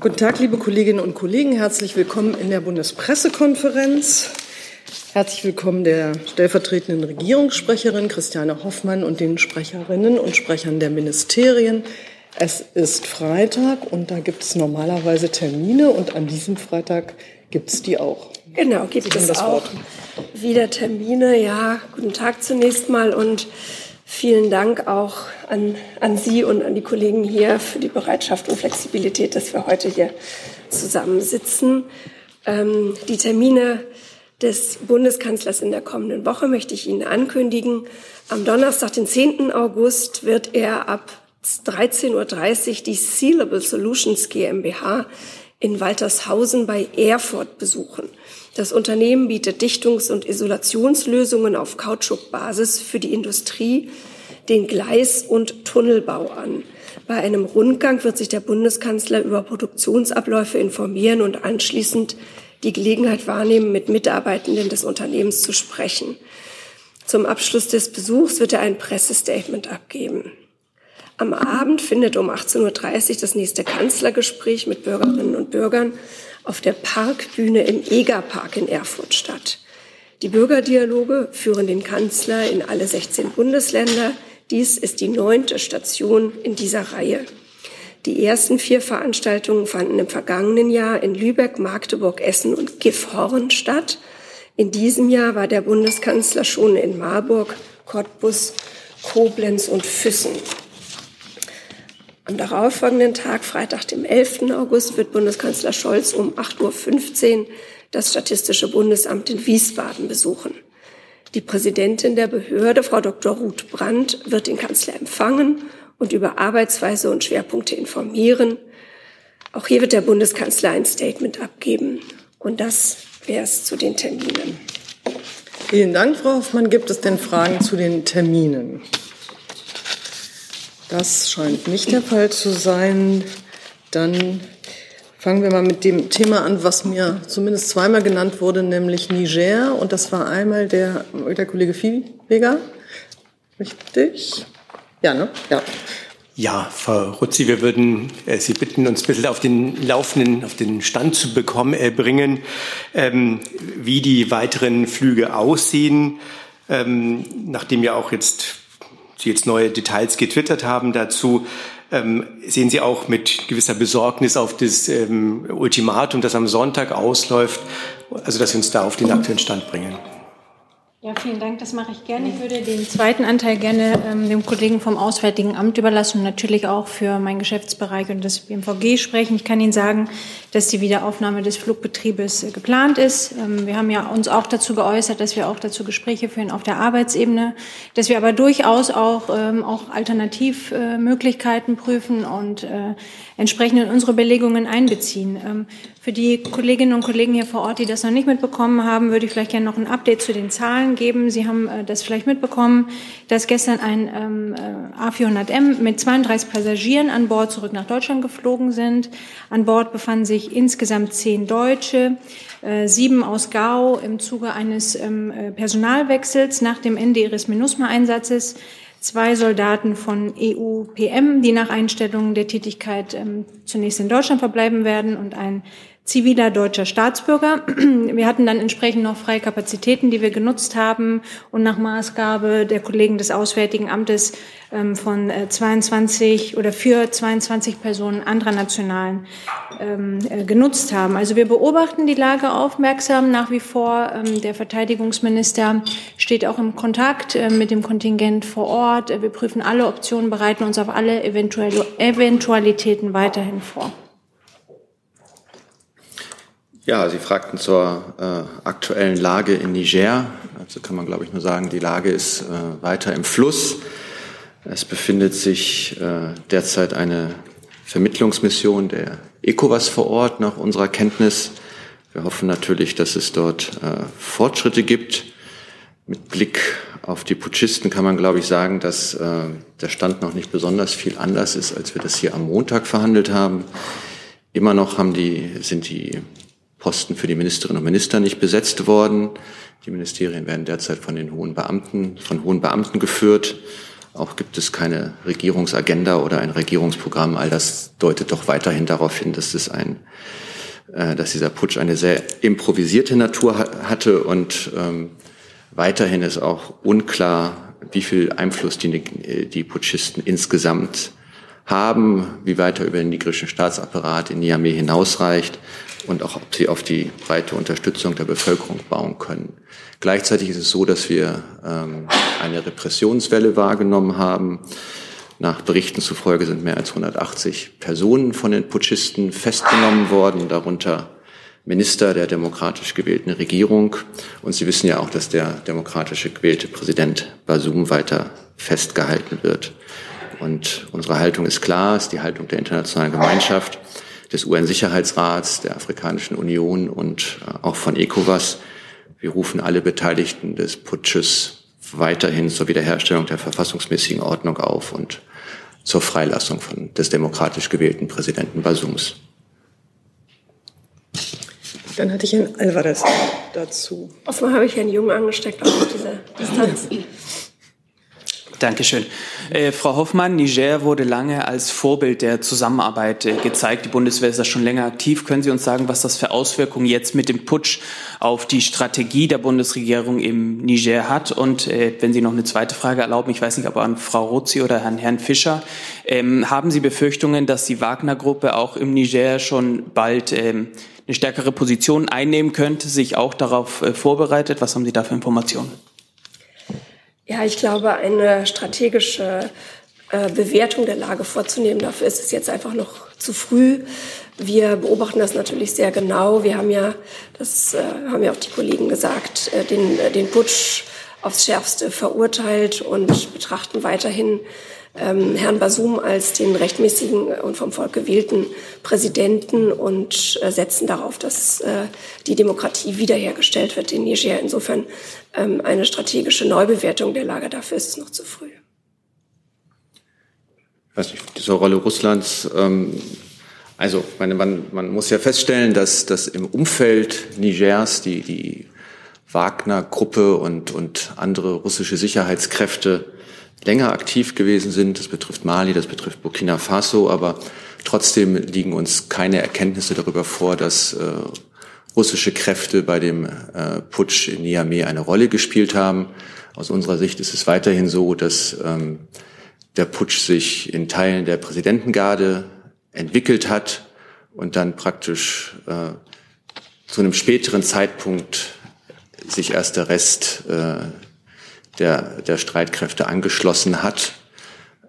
Guten Tag, liebe Kolleginnen und Kollegen. Herzlich willkommen in der Bundespressekonferenz. Herzlich willkommen der stellvertretenden Regierungssprecherin Christiane Hoffmann und den Sprecherinnen und Sprechern der Ministerien. Es ist Freitag und da gibt es normalerweise Termine und an diesem Freitag gibt es die auch. Genau, gibt es auch Wort. wieder Termine. Ja, guten Tag zunächst mal und Vielen Dank auch an, an Sie und an die Kollegen hier für die Bereitschaft und Flexibilität, dass wir heute hier zusammensitzen. Ähm, die Termine des Bundeskanzlers in der kommenden Woche möchte ich Ihnen ankündigen. Am Donnerstag, den 10. August, wird er ab 13.30 Uhr die Sealable Solutions GmbH in Waltershausen bei Erfurt besuchen. Das Unternehmen bietet Dichtungs- und Isolationslösungen auf Kautschukbasis für die Industrie, den Gleis- und Tunnelbau an. Bei einem Rundgang wird sich der Bundeskanzler über Produktionsabläufe informieren und anschließend die Gelegenheit wahrnehmen, mit Mitarbeitenden des Unternehmens zu sprechen. Zum Abschluss des Besuchs wird er ein Pressestatement abgeben. Am Abend findet um 18.30 Uhr das nächste Kanzlergespräch mit Bürgerinnen und Bürgern auf der Parkbühne im Egerpark in Erfurt statt. Die Bürgerdialoge führen den Kanzler in alle 16 Bundesländer. Dies ist die neunte Station in dieser Reihe. Die ersten vier Veranstaltungen fanden im vergangenen Jahr in Lübeck, Magdeburg, Essen und Gifhorn statt. In diesem Jahr war der Bundeskanzler schon in Marburg, Cottbus, Koblenz und Füssen. Am darauffolgenden Tag, Freitag, dem 11. August, wird Bundeskanzler Scholz um 8.15 Uhr das Statistische Bundesamt in Wiesbaden besuchen. Die Präsidentin der Behörde, Frau Dr. Ruth Brandt, wird den Kanzler empfangen und über Arbeitsweise und Schwerpunkte informieren. Auch hier wird der Bundeskanzler ein Statement abgeben. Und das wäre es zu den Terminen. Vielen Dank, Frau Hoffmann. Gibt es denn Fragen zu den Terminen? Das scheint nicht der Fall zu sein. Dann fangen wir mal mit dem Thema an, was mir zumindest zweimal genannt wurde, nämlich Niger. Und das war einmal der, der Kollege Viehweger. Richtig? Ja, ne? Ja. Ja, Frau Rutzi, wir würden äh, Sie bitten, uns ein bisschen auf den laufenden, auf den Stand zu bekommen, äh, bringen, ähm, wie die weiteren Flüge aussehen, ähm, nachdem ja auch jetzt Sie jetzt neue Details getwittert haben dazu. Ähm, sehen Sie auch mit gewisser Besorgnis auf das ähm, Ultimatum, das am Sonntag ausläuft, also dass Sie uns da auf den aktuellen Stand bringen? Ja, vielen Dank. Das mache ich gerne. Ich würde den zweiten Anteil gerne ähm, dem Kollegen vom Auswärtigen Amt überlassen und natürlich auch für meinen Geschäftsbereich und das BMVG sprechen. Ich kann Ihnen sagen, dass die Wiederaufnahme des Flugbetriebes äh, geplant ist. Ähm, wir haben ja uns auch dazu geäußert, dass wir auch dazu Gespräche führen auf der Arbeitsebene, dass wir aber durchaus auch, ähm, auch Alternativmöglichkeiten äh, prüfen und äh, entsprechend in unsere Belegungen einbeziehen. Für die Kolleginnen und Kollegen hier vor Ort, die das noch nicht mitbekommen haben, würde ich vielleicht gerne noch ein Update zu den Zahlen geben. Sie haben äh, das vielleicht mitbekommen, dass gestern ein ähm, äh, A400M mit 32 Passagieren an Bord zurück nach Deutschland geflogen sind. An Bord befanden sich insgesamt zehn Deutsche, äh, sieben aus Gao im Zuge eines ähm, Personalwechsels nach dem Ende ihres MINUSMA-Einsatzes zwei Soldaten von EU-PM, die nach Einstellung der Tätigkeit ähm, zunächst in Deutschland verbleiben werden und ein ziviler deutscher Staatsbürger. Wir hatten dann entsprechend noch freie Kapazitäten, die wir genutzt haben und nach Maßgabe der Kollegen des Auswärtigen Amtes ähm, von 22 äh, oder für 22 Personen anderer Nationalen ähm, äh, genutzt haben. Also wir beobachten die Lage aufmerksam nach wie vor. Ähm, der Verteidigungsminister steht auch im Kontakt äh, mit dem Kontingent vor Ort. Wir prüfen alle Optionen, bereiten uns auf alle Eventualitäten weiterhin vor. Ja, Sie fragten zur äh, aktuellen Lage in Niger. Also kann man, glaube ich, nur sagen, die Lage ist äh, weiter im Fluss. Es befindet sich äh, derzeit eine Vermittlungsmission der ECOWAS vor Ort nach unserer Kenntnis. Wir hoffen natürlich, dass es dort äh, Fortschritte gibt. Mit Blick auf die Putschisten kann man, glaube ich, sagen, dass äh, der Stand noch nicht besonders viel anders ist, als wir das hier am Montag verhandelt haben. Immer noch haben die, sind die Posten für die Ministerinnen und Minister nicht besetzt worden. Die Ministerien werden derzeit von den hohen Beamten, von hohen Beamten geführt. Auch gibt es keine Regierungsagenda oder ein Regierungsprogramm. All das deutet doch weiterhin darauf hin, dass es ein, äh, dass dieser Putsch eine sehr improvisierte Natur hatte und ähm, weiterhin ist auch unklar, wie viel Einfluss die, die Putschisten insgesamt haben, wie weiter über den nigerischen Staatsapparat in Niamey hinausreicht und auch, ob sie auf die breite Unterstützung der Bevölkerung bauen können. Gleichzeitig ist es so, dass wir ähm, eine Repressionswelle wahrgenommen haben. Nach Berichten zufolge sind mehr als 180 Personen von den Putschisten festgenommen worden, darunter Minister der demokratisch gewählten Regierung. Und Sie wissen ja auch, dass der demokratisch gewählte Präsident Basum weiter festgehalten wird. Und unsere Haltung ist klar, ist die Haltung der internationalen Gemeinschaft, des UN-Sicherheitsrats, der Afrikanischen Union und äh, auch von ECOWAS. Wir rufen alle Beteiligten des Putsches weiterhin zur Wiederherstellung der verfassungsmäßigen Ordnung auf und zur Freilassung von, des demokratisch gewählten Präsidenten Basums. Dann hatte ich Herrn Alvarez dazu. Offenbar habe ich Herrn Jung angesteckt auf diese Distanz. Dankeschön. Äh, Frau Hoffmann, Niger wurde lange als Vorbild der Zusammenarbeit äh, gezeigt. Die Bundeswehr ist da schon länger aktiv. Können Sie uns sagen, was das für Auswirkungen jetzt mit dem Putsch auf die Strategie der Bundesregierung im Niger hat? Und äh, wenn Sie noch eine zweite Frage erlauben, ich weiß nicht, ob an Frau Rozi oder Herrn, Herrn Fischer, ähm, haben Sie Befürchtungen, dass die Wagner-Gruppe auch im Niger schon bald ähm, eine stärkere Position einnehmen könnte, sich auch darauf äh, vorbereitet? Was haben Sie da für Informationen? Ja, ich glaube, eine strategische äh, Bewertung der Lage vorzunehmen, dafür ist es jetzt einfach noch zu früh. Wir beobachten das natürlich sehr genau. Wir haben ja, das äh, haben ja auch die Kollegen gesagt, äh, den, den Putsch aufs Schärfste verurteilt und betrachten weiterhin ähm, Herrn Basum als den rechtmäßigen und vom Volk gewählten Präsidenten und äh, setzen darauf, dass äh, die Demokratie wiederhergestellt wird in Niger. Insofern ähm, eine strategische Neubewertung der Lage dafür ist es noch zu früh. Nicht, diese Rolle Russlands. Ähm, also meine, man, man muss ja feststellen, dass, dass im Umfeld Nigers die, die Wagner-Gruppe und, und andere russische Sicherheitskräfte länger aktiv gewesen sind. Das betrifft Mali, das betrifft Burkina Faso, aber trotzdem liegen uns keine Erkenntnisse darüber vor, dass äh, russische Kräfte bei dem äh, Putsch in Niamey eine Rolle gespielt haben. Aus unserer Sicht ist es weiterhin so, dass ähm, der Putsch sich in Teilen der Präsidentengarde entwickelt hat und dann praktisch äh, zu einem späteren Zeitpunkt sich erst der Rest äh, der, der Streitkräfte angeschlossen hat.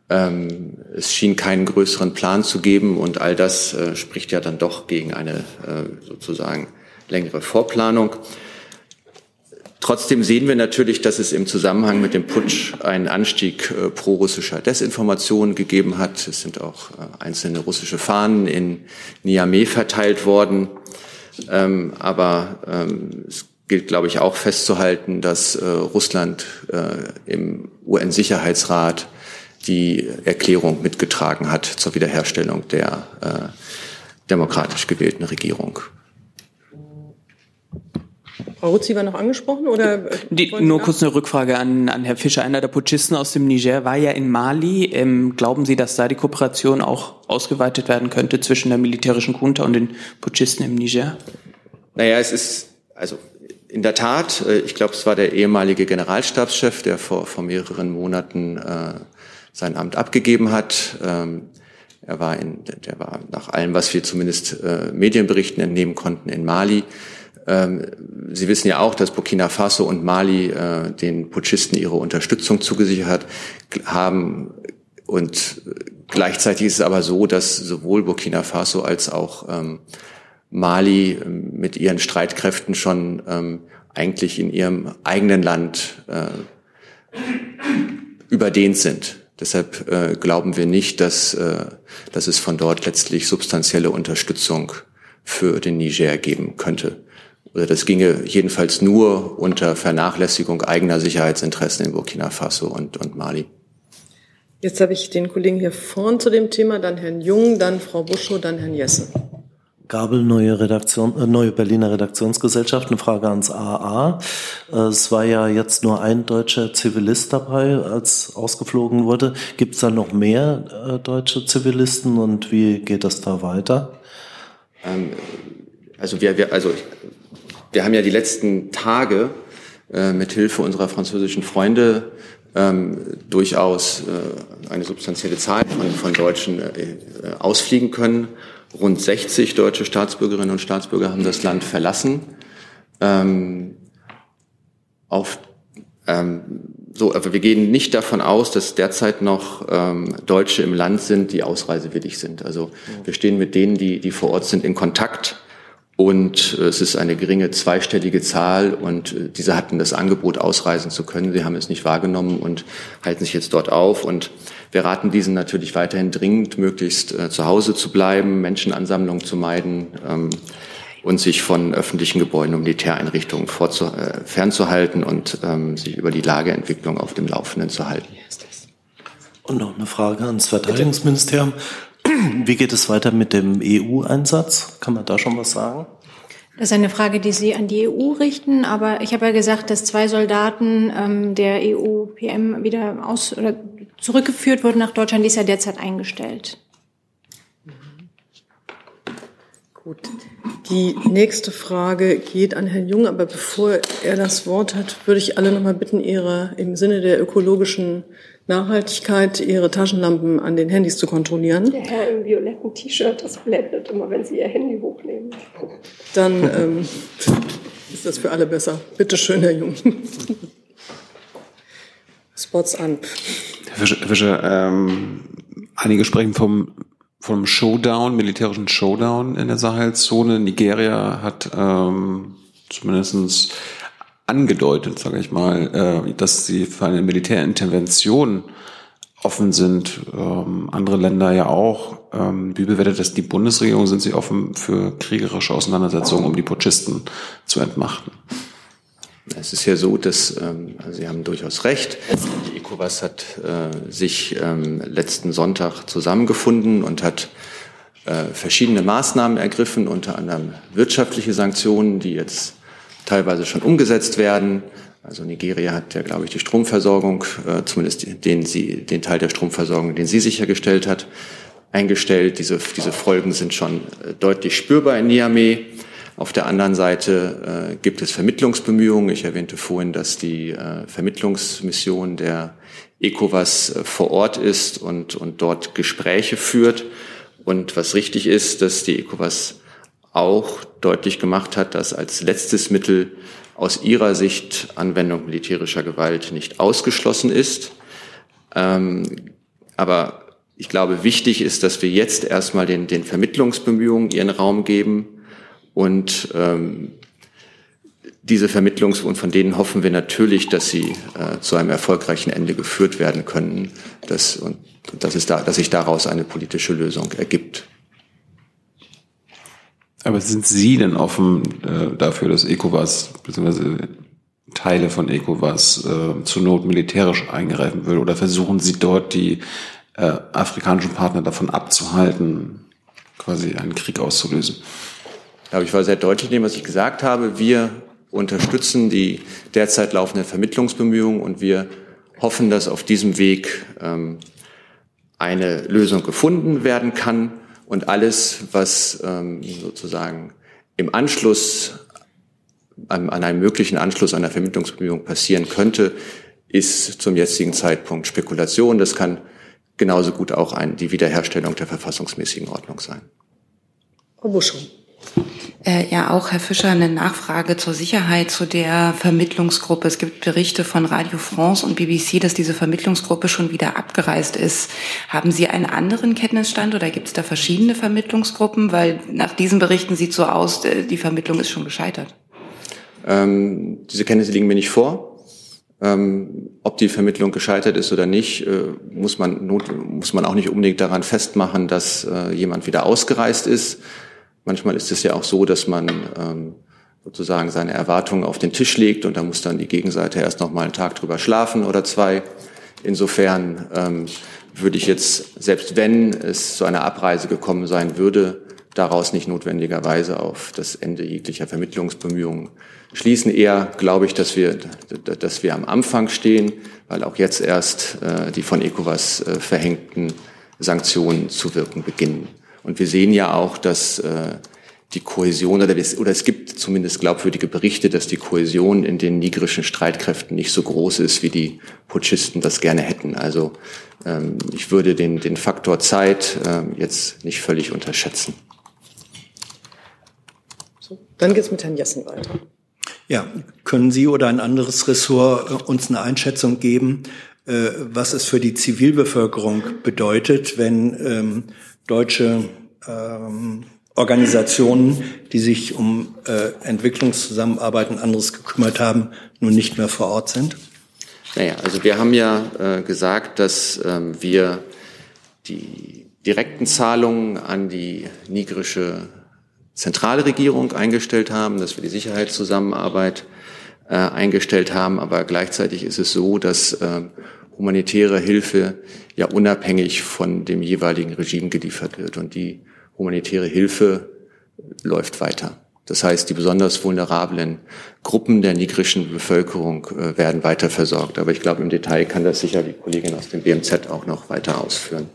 Ähm, es schien keinen größeren Plan zu geben und all das äh, spricht ja dann doch gegen eine äh, sozusagen längere Vorplanung. Trotzdem sehen wir natürlich, dass es im Zusammenhang mit dem Putsch einen Anstieg äh, prorussischer Desinformation gegeben hat. Es sind auch äh, einzelne russische Fahnen in Niamey verteilt worden. Ähm, aber ähm, es gilt, glaube ich, auch festzuhalten, dass äh, Russland äh, im UN-Sicherheitsrat die Erklärung mitgetragen hat zur Wiederherstellung der äh, demokratisch gewählten Regierung. Frau Rutzi war noch angesprochen oder? Äh, die, nur kurz eine Rückfrage an, an Herrn Fischer. Einer der Putschisten aus dem Niger war ja in Mali. Ähm, glauben Sie, dass da die Kooperation auch ausgeweitet werden könnte zwischen der militärischen Junta und den Putschisten im Niger? Naja, es ist, also in der Tat, äh, ich glaube, es war der ehemalige Generalstabschef, der vor, vor mehreren Monaten äh, sein Amt abgegeben hat. Ähm, er war in, der war nach allem, was wir zumindest äh, Medienberichten entnehmen konnten, in Mali. Ähm, Sie wissen ja auch, dass Burkina Faso und Mali äh, den Putschisten ihre Unterstützung zugesichert haben. Und gleichzeitig ist es aber so, dass sowohl Burkina Faso als auch ähm, Mali ähm, mit ihren Streitkräften schon ähm, eigentlich in ihrem eigenen Land äh, überdehnt sind. Deshalb äh, glauben wir nicht, dass, äh, dass es von dort letztlich substanzielle Unterstützung für den Niger geben könnte. Oder das ginge jedenfalls nur unter Vernachlässigung eigener Sicherheitsinteressen in Burkina Faso und, und Mali. Jetzt habe ich den Kollegen hier vorn zu dem Thema, dann Herrn Jung, dann Frau Buschow, dann Herrn Jessen. Gabel, neue Redaktion, äh, neue Berliner Redaktionsgesellschaft. Eine Frage ans AA. Äh, es war ja jetzt nur ein deutscher Zivilist dabei, als ausgeflogen wurde. Gibt es da noch mehr äh, deutsche Zivilisten und wie geht das da weiter? Ähm, also wir, wir, also wir haben ja die letzten Tage äh, mit Hilfe unserer französischen Freunde ähm, durchaus äh, eine substanzielle Zahl von, von Deutschen äh, ausfliegen können. Rund 60 deutsche Staatsbürgerinnen und Staatsbürger haben das Land verlassen. Ähm, auf, ähm, so, aber wir gehen nicht davon aus, dass derzeit noch ähm, Deutsche im Land sind, die ausreisewillig sind. Also wir stehen mit denen, die, die vor Ort sind, in Kontakt und äh, es ist eine geringe zweistellige Zahl und äh, diese hatten das Angebot, ausreisen zu können. Sie haben es nicht wahrgenommen und halten sich jetzt dort auf. Und wir raten diesen natürlich weiterhin dringend, möglichst äh, zu Hause zu bleiben, Menschenansammlungen zu meiden ähm, und sich von öffentlichen Gebäuden und Militäreinrichtungen äh, fernzuhalten und ähm, sich über die Lageentwicklung auf dem Laufenden zu halten. Und noch eine Frage ans Verteidigungsministerium. Wie geht es weiter mit dem EU-Einsatz? Kann man da schon was sagen? Das ist eine Frage, die Sie an die EU richten, aber ich habe ja gesagt, dass zwei Soldaten ähm, der EU-PM wieder aus oder zurückgeführt wurden nach Deutschland. Die ist ja derzeit eingestellt. Gut. Die nächste Frage geht an Herrn Jung, aber bevor er das Wort hat, würde ich alle noch mal bitten, ihre im Sinne der ökologischen Nachhaltigkeit ihre Taschenlampen an den Handys zu kontrollieren. Der Herr im violetten T-Shirt, das blendet immer, wenn Sie Ihr Handy hochnehmen. Dann ähm, ist das für alle besser. Bitte schön, Herr Jung. Spots an. Herr Fischer, Herr Fischer ähm, einige sprechen vom vom Showdown, militärischen Showdown in der Sahelzone. Nigeria hat ähm, zumindestens angedeutet, sage ich mal, äh, dass sie für eine Militärintervention offen sind. Ähm, andere Länder ja auch. Ähm, wie bewertet das die Bundesregierung? Sind sie offen für kriegerische Auseinandersetzungen, um die Putschisten zu entmachten? Es ist ja so, dass ähm, Sie haben durchaus recht. Die ECOWAS hat äh, sich ähm, letzten Sonntag zusammengefunden und hat äh, verschiedene Maßnahmen ergriffen, unter anderem wirtschaftliche Sanktionen, die jetzt teilweise schon umgesetzt werden. Also Nigeria hat ja, glaube ich, die Stromversorgung, äh, zumindest den, sie, den Teil der Stromversorgung, den sie sichergestellt hat, eingestellt. Diese, diese Folgen sind schon äh, deutlich spürbar in Niamey. Auf der anderen Seite äh, gibt es Vermittlungsbemühungen. Ich erwähnte vorhin, dass die äh, Vermittlungsmission der ECOWAS äh, vor Ort ist und, und dort Gespräche führt. Und was richtig ist, dass die ECOWAS auch deutlich gemacht hat, dass als letztes Mittel aus ihrer Sicht Anwendung militärischer Gewalt nicht ausgeschlossen ist. Ähm, aber ich glaube, wichtig ist, dass wir jetzt erstmal den, den Vermittlungsbemühungen ihren Raum geben und ähm, diese Vermittlungs- und von denen hoffen wir natürlich, dass sie äh, zu einem erfolgreichen Ende geführt werden können, dass, und dass, es da, dass sich daraus eine politische Lösung ergibt. Aber sind Sie denn offen äh, dafür, dass ECOWAS bzw. Teile von ECOWAS äh, zur Not militärisch eingreifen will? Oder versuchen Sie dort die äh, afrikanischen Partner davon abzuhalten, quasi einen Krieg auszulösen? glaube, ich war sehr deutlich in dem, was ich gesagt habe. Wir unterstützen die derzeit laufenden Vermittlungsbemühungen und wir hoffen, dass auf diesem Weg ähm, eine Lösung gefunden werden kann und alles, was ähm, sozusagen im Anschluss an, einem möglichen Anschluss einer Vermittlungsbemühung passieren könnte, ist zum jetzigen Zeitpunkt Spekulation. Das kann genauso gut auch ein, die Wiederherstellung der verfassungsmäßigen Ordnung sein. Frau Buschung. Äh, ja, auch Herr Fischer, eine Nachfrage zur Sicherheit zu der Vermittlungsgruppe. Es gibt Berichte von Radio France und BBC, dass diese Vermittlungsgruppe schon wieder abgereist ist. Haben Sie einen anderen Kenntnisstand oder gibt es da verschiedene Vermittlungsgruppen? Weil nach diesen Berichten sieht so aus, äh, die Vermittlung ist schon gescheitert. Ähm, diese Kenntnisse liegen mir nicht vor. Ähm, ob die Vermittlung gescheitert ist oder nicht, äh, muss man not, muss man auch nicht unbedingt daran festmachen, dass äh, jemand wieder ausgereist ist. Manchmal ist es ja auch so, dass man ähm, sozusagen seine Erwartungen auf den Tisch legt und da muss dann die Gegenseite erst noch mal einen Tag drüber schlafen oder zwei. Insofern ähm, würde ich jetzt, selbst wenn es zu einer Abreise gekommen sein würde, daraus nicht notwendigerweise auf das Ende jeglicher Vermittlungsbemühungen schließen. Eher glaube ich, dass wir, dass wir am Anfang stehen, weil auch jetzt erst äh, die von ECOWAS äh, verhängten Sanktionen zu wirken beginnen. Und wir sehen ja auch, dass äh, die Kohäsion oder, oder es gibt zumindest glaubwürdige Berichte, dass die Kohäsion in den nigerischen Streitkräften nicht so groß ist, wie die Putschisten das gerne hätten. Also ähm, ich würde den, den Faktor Zeit ähm, jetzt nicht völlig unterschätzen. So, dann geht es mit Herrn Jessen weiter. Ja, können Sie oder ein anderes Ressort äh, uns eine Einschätzung geben, äh, was es für die Zivilbevölkerung bedeutet, wenn ähm, deutsche ähm, Organisationen, die sich um äh, Entwicklungszusammenarbeit und anderes gekümmert haben, nun nicht mehr vor Ort sind? Naja, also wir haben ja äh, gesagt, dass ähm, wir die direkten Zahlungen an die nigerische Zentralregierung eingestellt haben, dass wir die Sicherheitszusammenarbeit äh, eingestellt haben. Aber gleichzeitig ist es so, dass äh, humanitäre Hilfe ja unabhängig von dem jeweiligen Regime geliefert wird. Und die humanitäre Hilfe läuft weiter. Das heißt, die besonders vulnerablen Gruppen der nigrischen Bevölkerung äh, werden weiter versorgt. Aber ich glaube, im Detail kann das sicher die Kollegin aus dem BMZ auch noch weiter ausführen.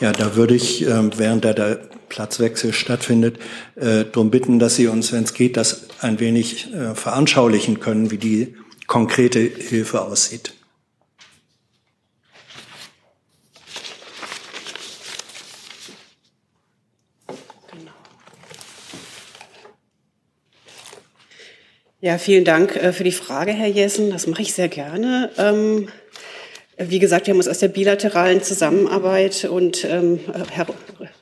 Ja, da würde ich, äh, während da der Platzwechsel stattfindet, äh, darum bitten, dass Sie uns, wenn es geht, das ein wenig äh, veranschaulichen können, wie die konkrete Hilfe aussieht. Ja, vielen Dank äh, für die Frage, Herr Jessen. Das mache ich sehr gerne. Ähm, wie gesagt, wir haben uns aus der bilateralen Zusammenarbeit und ähm,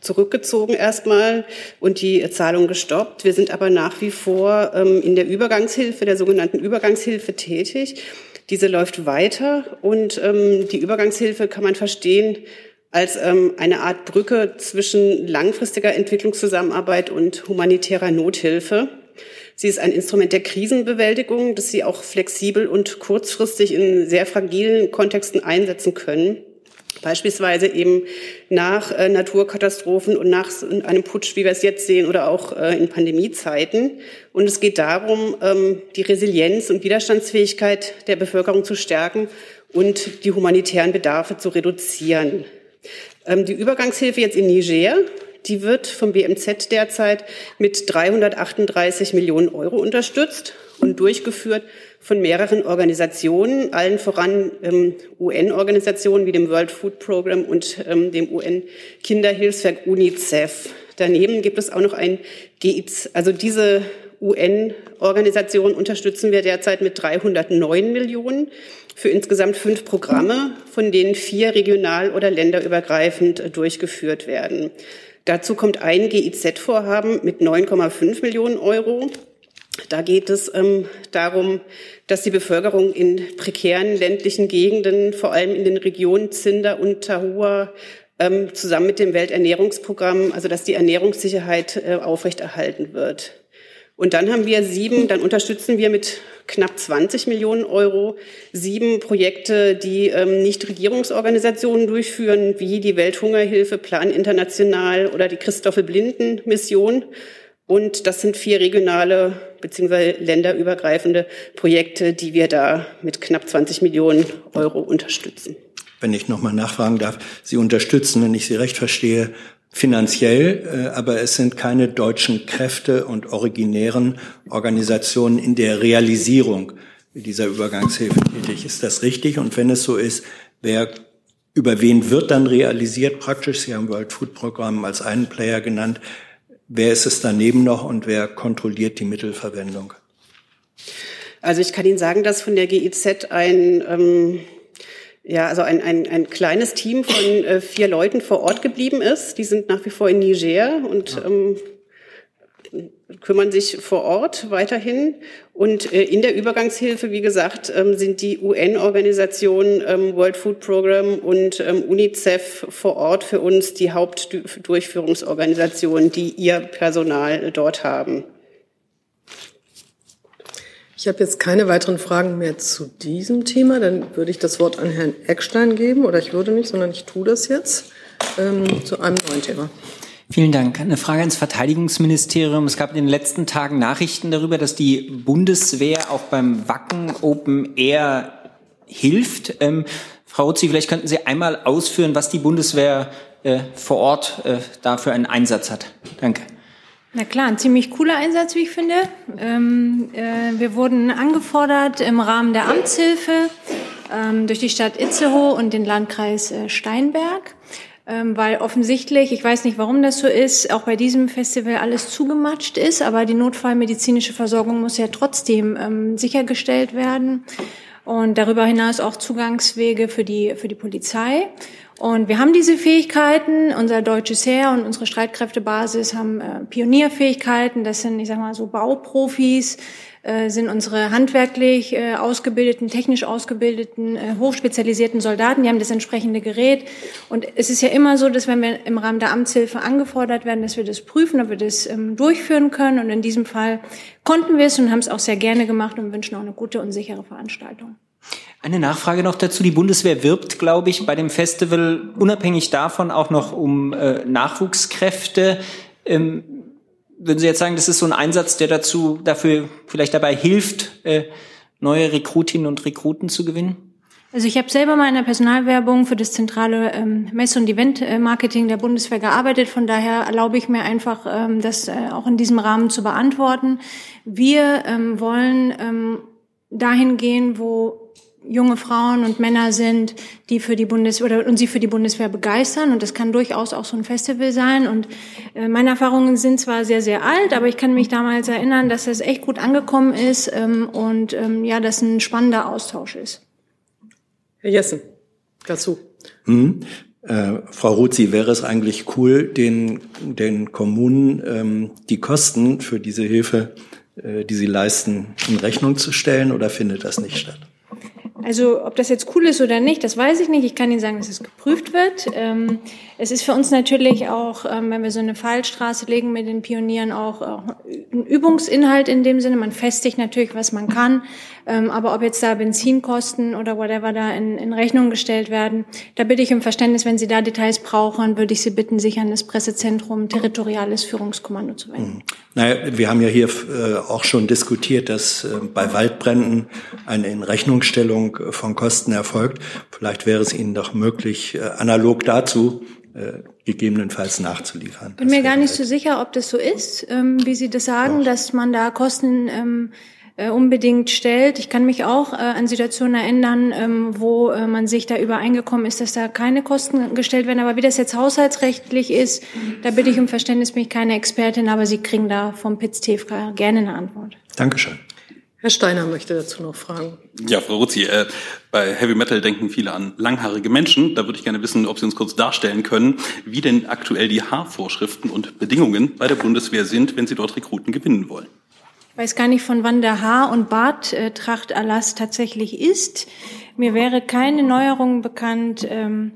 zurückgezogen erstmal und die Zahlung gestoppt. Wir sind aber nach wie vor ähm, in der Übergangshilfe, der sogenannten Übergangshilfe tätig. Diese läuft weiter und ähm, die Übergangshilfe kann man verstehen als eine Art Brücke zwischen langfristiger Entwicklungszusammenarbeit und humanitärer Nothilfe. Sie ist ein Instrument der Krisenbewältigung, das Sie auch flexibel und kurzfristig in sehr fragilen Kontexten einsetzen können. Beispielsweise eben nach äh, Naturkatastrophen und nach einem Putsch, wie wir es jetzt sehen, oder auch äh, in Pandemiezeiten. Und es geht darum, ähm, die Resilienz und Widerstandsfähigkeit der Bevölkerung zu stärken und die humanitären Bedarfe zu reduzieren. Ähm, die Übergangshilfe jetzt in Niger die wird vom BMZ derzeit mit 338 Millionen Euro unterstützt und durchgeführt von mehreren Organisationen, allen voran ähm, UN-Organisationen wie dem World Food Program und ähm, dem UN-Kinderhilfswerk UNICEF. Daneben gibt es auch noch ein GIZ, also diese UN-Organisation unterstützen wir derzeit mit 309 Millionen für insgesamt fünf Programme, von denen vier regional- oder länderübergreifend durchgeführt werden. Dazu kommt ein GIZ-Vorhaben mit 9,5 Millionen Euro. Da geht es ähm, darum, dass die Bevölkerung in prekären ländlichen Gegenden, vor allem in den Regionen Zinder und Tahua, ähm, zusammen mit dem Welternährungsprogramm, also dass die Ernährungssicherheit äh, aufrechterhalten wird. Und dann haben wir sieben, dann unterstützen wir mit knapp 20 Millionen Euro sieben Projekte, die ähm, Nichtregierungsorganisationen durchführen, wie die Welthungerhilfe, Plan International oder die Christoffel Blinden Mission. Und das sind vier regionale bzw. länderübergreifende Projekte, die wir da mit knapp 20 Millionen Euro unterstützen. Wenn ich noch mal nachfragen darf, Sie unterstützen, wenn ich Sie recht verstehe, finanziell, äh, aber es sind keine deutschen Kräfte und originären Organisationen in der Realisierung dieser Übergangshilfe tätig. Ist das richtig? Und wenn es so ist, wer über wen wird dann realisiert praktisch? Sie haben World Food Programm als einen Player genannt. Wer ist es daneben noch und wer kontrolliert die Mittelverwendung? Also ich kann Ihnen sagen, dass von der GIZ ein ähm, ja, also ein, ein, ein kleines Team von äh, vier Leuten vor Ort geblieben ist. Die sind nach wie vor in Niger und ähm, kümmern sich vor Ort weiterhin. Und äh, in der Übergangshilfe, wie gesagt, ähm, sind die UN-Organisationen ähm, World Food Program und ähm, UNICEF vor Ort für uns die Hauptdurchführungsorganisationen, die ihr Personal dort haben. Ich habe jetzt keine weiteren Fragen mehr zu diesem Thema. Dann würde ich das Wort an Herrn Eckstein geben. Oder ich würde nicht, sondern ich tue das jetzt ähm, zu einem neuen Thema. Vielen Dank. Eine Frage ans Verteidigungsministerium. Es gab in den letzten Tagen Nachrichten darüber, dass die Bundeswehr auch beim Wacken Open Air hilft. Ähm, Frau Ruzzi, vielleicht könnten Sie einmal ausführen, was die Bundeswehr äh, vor Ort äh, da für einen Einsatz hat. Danke. Na klar, ein ziemlich cooler Einsatz, wie ich finde. Ähm, äh, wir wurden angefordert im Rahmen der Amtshilfe ähm, durch die Stadt Itzehoe und den Landkreis äh, Steinberg ähm, weil offensichtlich, ich weiß nicht, warum das so ist, auch bei diesem Festival alles zugematscht ist, aber die notfallmedizinische Versorgung muss ja trotzdem ähm, sichergestellt werden und darüber hinaus auch Zugangswege für die für die Polizei. Und wir haben diese Fähigkeiten. Unser deutsches Heer und unsere Streitkräftebasis haben äh, Pionierfähigkeiten. Das sind, ich sag mal, so Bauprofis, äh, sind unsere handwerklich äh, ausgebildeten, technisch ausgebildeten, äh, hochspezialisierten Soldaten, die haben das entsprechende Gerät. Und es ist ja immer so, dass wenn wir im Rahmen der Amtshilfe angefordert werden, dass wir das prüfen, ob wir das ähm, durchführen können. Und in diesem Fall konnten wir es und haben es auch sehr gerne gemacht und wünschen auch eine gute und sichere Veranstaltung. Eine Nachfrage noch dazu. Die Bundeswehr wirbt, glaube ich, bei dem Festival unabhängig davon auch noch um äh, Nachwuchskräfte. Ähm, würden Sie jetzt sagen, das ist so ein Einsatz, der dazu, dafür vielleicht dabei hilft, äh, neue Rekrutinnen und Rekruten zu gewinnen? Also ich habe selber mal in der Personalwerbung für das zentrale ähm, Messe- und Event-Marketing der Bundeswehr gearbeitet. Von daher erlaube ich mir einfach, ähm, das äh, auch in diesem Rahmen zu beantworten. Wir ähm, wollen ähm, dahin gehen, wo junge Frauen und Männer sind, die für die Bundeswehr oder und sie für die Bundeswehr begeistern. Und das kann durchaus auch so ein Festival sein. Und äh, meine Erfahrungen sind zwar sehr, sehr alt, aber ich kann mich damals erinnern, dass das echt gut angekommen ist ähm, und ähm, ja, dass ein spannender Austausch ist. Herr Jessen, dazu. Mhm. Äh, Frau Ruzi, wäre es eigentlich cool, den, den Kommunen ähm, die Kosten für diese Hilfe, äh, die sie leisten, in Rechnung zu stellen oder findet das nicht statt? Also ob das jetzt cool ist oder nicht, das weiß ich nicht. Ich kann Ihnen sagen, dass es geprüft wird. Ähm, es ist für uns natürlich auch, ähm, wenn wir so eine Fallstraße legen mit den Pionieren, auch, auch ein Übungsinhalt in dem Sinne. Man festigt natürlich, was man kann. Ähm, aber ob jetzt da Benzinkosten oder whatever da in, in Rechnung gestellt werden, da bitte ich um Verständnis. Wenn Sie da Details brauchen, würde ich Sie bitten, sich an das Pressezentrum Territoriales Führungskommando zu wenden. Mhm. Naja, wir haben ja hier äh, auch schon diskutiert, dass äh, bei Waldbränden eine Inrechnungsstellung von Kosten erfolgt. Vielleicht wäre es Ihnen doch möglich, äh, analog dazu äh, gegebenenfalls nachzuliefern. Ich bin mir gar nicht so sicher, ob das so ist, ähm, wie Sie das sagen, dass man da Kosten ähm, äh, unbedingt stellt. Ich kann mich auch äh, an Situationen erinnern, ähm, wo äh, man sich da übereingekommen ist, dass da keine Kosten gestellt werden. Aber wie das jetzt haushaltsrechtlich ist, da bitte ich um Verständnis, bin ich keine Expertin, aber Sie kriegen da vom PITS TFK gerne eine Antwort. Dankeschön. Herr Steiner möchte dazu noch fragen. Ja, Frau Ruzzi, äh, bei Heavy Metal denken viele an langhaarige Menschen. Da würde ich gerne wissen, ob Sie uns kurz darstellen können, wie denn aktuell die Haarvorschriften und Bedingungen bei der Bundeswehr sind, wenn Sie dort Rekruten gewinnen wollen. Ich weiß gar nicht, von wann der Haar- und Barttrachterlass tatsächlich ist. Mir wäre keine Neuerung bekannt. Ähm,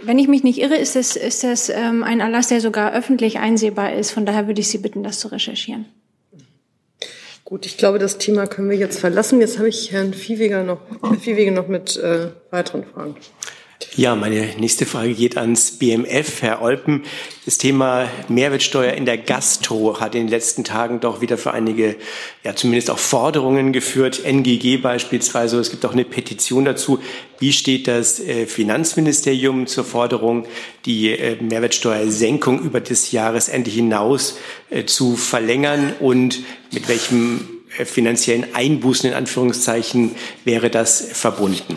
wenn ich mich nicht irre, ist das, ist das ähm, ein Erlass, der sogar öffentlich einsehbar ist. Von daher würde ich Sie bitten, das zu recherchieren. Gut, ich glaube, das Thema können wir jetzt verlassen. Jetzt habe ich Herrn Viehweger noch, Herr Viehweger noch mit äh, weiteren Fragen. Ja, meine nächste Frage geht ans BMF, Herr Olpen. Das Thema Mehrwertsteuer in der Gastro hat in den letzten Tagen doch wieder für einige, ja zumindest auch Forderungen geführt. NGG beispielsweise. Es gibt auch eine Petition dazu. Wie steht das äh, Finanzministerium zur Forderung, die äh, Mehrwertsteuersenkung über das Jahresende hinaus äh, zu verlängern und mit welchem finanziellen Einbußen in Anführungszeichen wäre das verbunden?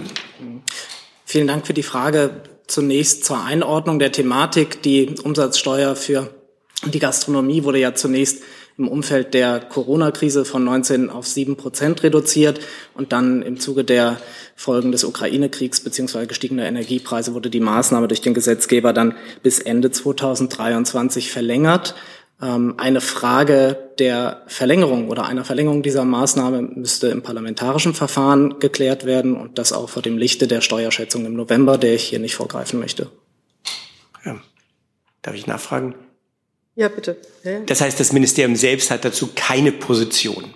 Vielen Dank für die Frage. Zunächst zur Einordnung der Thematik. Die Umsatzsteuer für die Gastronomie wurde ja zunächst im Umfeld der Corona-Krise von 19 auf 7 Prozent reduziert und dann im Zuge der Folgen des Ukraine-Kriegs beziehungsweise gestiegener Energiepreise wurde die Maßnahme durch den Gesetzgeber dann bis Ende 2023 verlängert. Ähm, eine Frage der Verlängerung oder einer Verlängerung dieser Maßnahme müsste im parlamentarischen Verfahren geklärt werden und das auch vor dem Lichte der Steuerschätzung im November, der ich hier nicht vorgreifen möchte. Ja. Darf ich nachfragen? Ja, bitte. Ja. Das heißt, das Ministerium selbst hat dazu keine Position.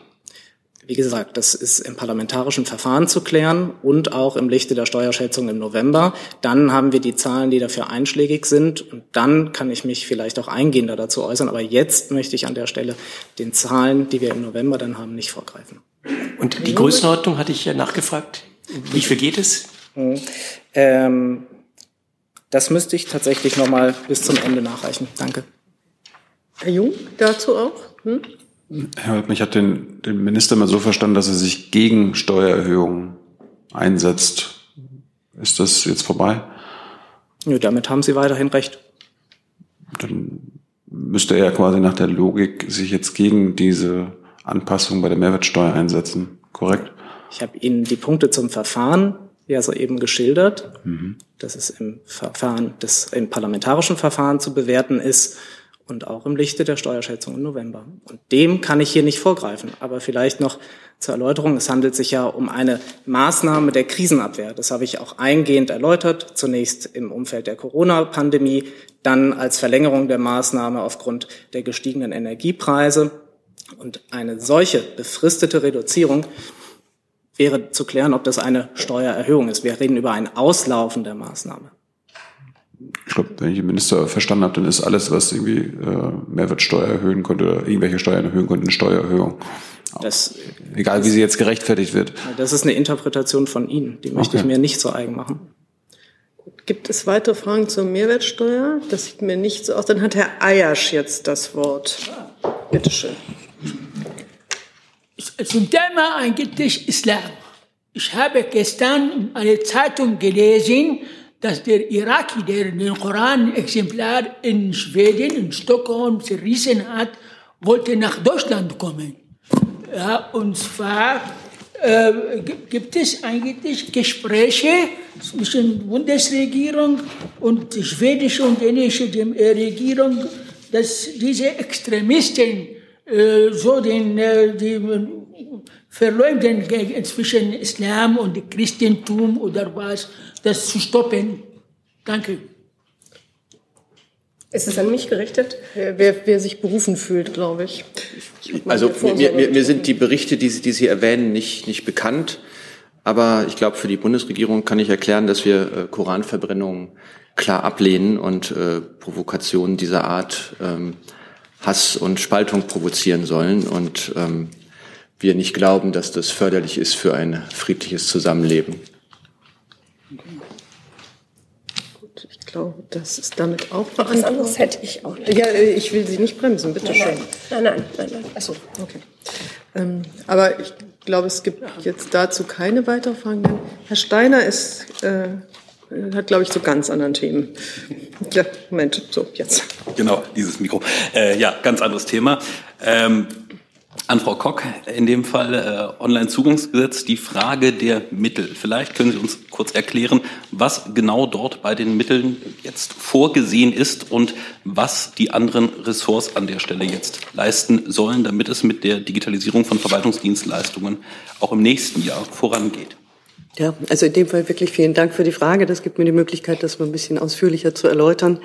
Wie gesagt, das ist im parlamentarischen Verfahren zu klären und auch im Lichte der Steuerschätzung im November. Dann haben wir die Zahlen, die dafür einschlägig sind und dann kann ich mich vielleicht auch eingehender dazu äußern. Aber jetzt möchte ich an der Stelle den Zahlen, die wir im November dann haben, nicht vorgreifen. Und die Größenordnung hatte ich ja nachgefragt. Wie viel geht es? Mhm. Ähm, das müsste ich tatsächlich noch mal bis zum Ende nachreichen. Danke. Herr Jung, dazu auch? Hm? Herr Holtmann, ich habe den, den Minister mal so verstanden, dass er sich gegen Steuererhöhungen einsetzt. Ist das jetzt vorbei? Nö, damit haben Sie weiterhin recht. Dann müsste er quasi nach der Logik sich jetzt gegen diese Anpassung bei der Mehrwertsteuer einsetzen, korrekt? Ich habe Ihnen die Punkte zum Verfahren ja soeben geschildert, mhm. dass es im Verfahren des im parlamentarischen Verfahren zu bewerten ist und auch im Lichte der Steuerschätzung im November. Und dem kann ich hier nicht vorgreifen. Aber vielleicht noch zur Erläuterung. Es handelt sich ja um eine Maßnahme der Krisenabwehr. Das habe ich auch eingehend erläutert. Zunächst im Umfeld der Corona-Pandemie, dann als Verlängerung der Maßnahme aufgrund der gestiegenen Energiepreise. Und eine solche befristete Reduzierung wäre zu klären, ob das eine Steuererhöhung ist. Wir reden über ein Auslaufen der Maßnahme ich glaube, wenn ich den Minister verstanden habe, dann ist alles, was irgendwie äh, Mehrwertsteuer erhöhen konnte oder irgendwelche Steuern erhöhen konnte, eine Steuererhöhung. Das, Egal, wie sie jetzt gerechtfertigt wird. Das ist eine Interpretation von Ihnen. Die möchte okay. ich mir nicht so eigen machen. Gibt es weitere Fragen zur Mehrwertsteuer? Das sieht mir nicht so aus. Dann hat Herr Ayasch jetzt das Wort. Bitte schön. Zum Thema eigentlich Islam. Ich habe gestern eine Zeitung gelesen, dass der Iraki, der den Koran-Exemplar in Schweden, in Stockholm zerrissen hat, wollte nach Deutschland kommen. Ja, und zwar äh, gibt es eigentlich Gespräche zwischen Bundesregierung und schwedische und dänische Regierung, dass diese Extremisten äh, so den, äh, die verleumden zwischen Islam und Christentum oder was das zu stoppen. Danke. Ist es an mich gerichtet? Wer, wer sich berufen fühlt, glaube ich. ich also mir, mir, mir, sind die Berichte, die Sie, die Sie erwähnen, nicht, nicht bekannt. Aber ich glaube, für die Bundesregierung kann ich erklären, dass wir äh, Koranverbrennungen klar ablehnen und äh, Provokationen dieser Art ähm, Hass und Spaltung provozieren sollen. Und ähm, wir nicht glauben, dass das förderlich ist für ein friedliches Zusammenleben. Gut, ich glaube, das ist damit auch beantwortet. Was anderes hätte ich auch nicht. Ja, ich will Sie nicht bremsen, bitte schön. Nein, nein, nein, nein. Achso, okay. Ähm, aber ich glaube, es gibt jetzt dazu keine weiteren Fragen. Herr Steiner ist, äh, hat, glaube ich, so ganz anderen Themen. Ja, Moment, so, jetzt. Genau, dieses Mikro. Äh, ja, ganz anderes Thema. Ähm, an Frau Kock, in dem Fall äh, Online-Zugangsgesetz, die Frage der Mittel. Vielleicht können Sie uns kurz erklären, was genau dort bei den Mitteln jetzt vorgesehen ist und was die anderen Ressorts an der Stelle jetzt leisten sollen, damit es mit der Digitalisierung von Verwaltungsdienstleistungen auch im nächsten Jahr vorangeht. Ja, also in dem Fall wirklich vielen Dank für die Frage. Das gibt mir die Möglichkeit, das mal ein bisschen ausführlicher zu erläutern.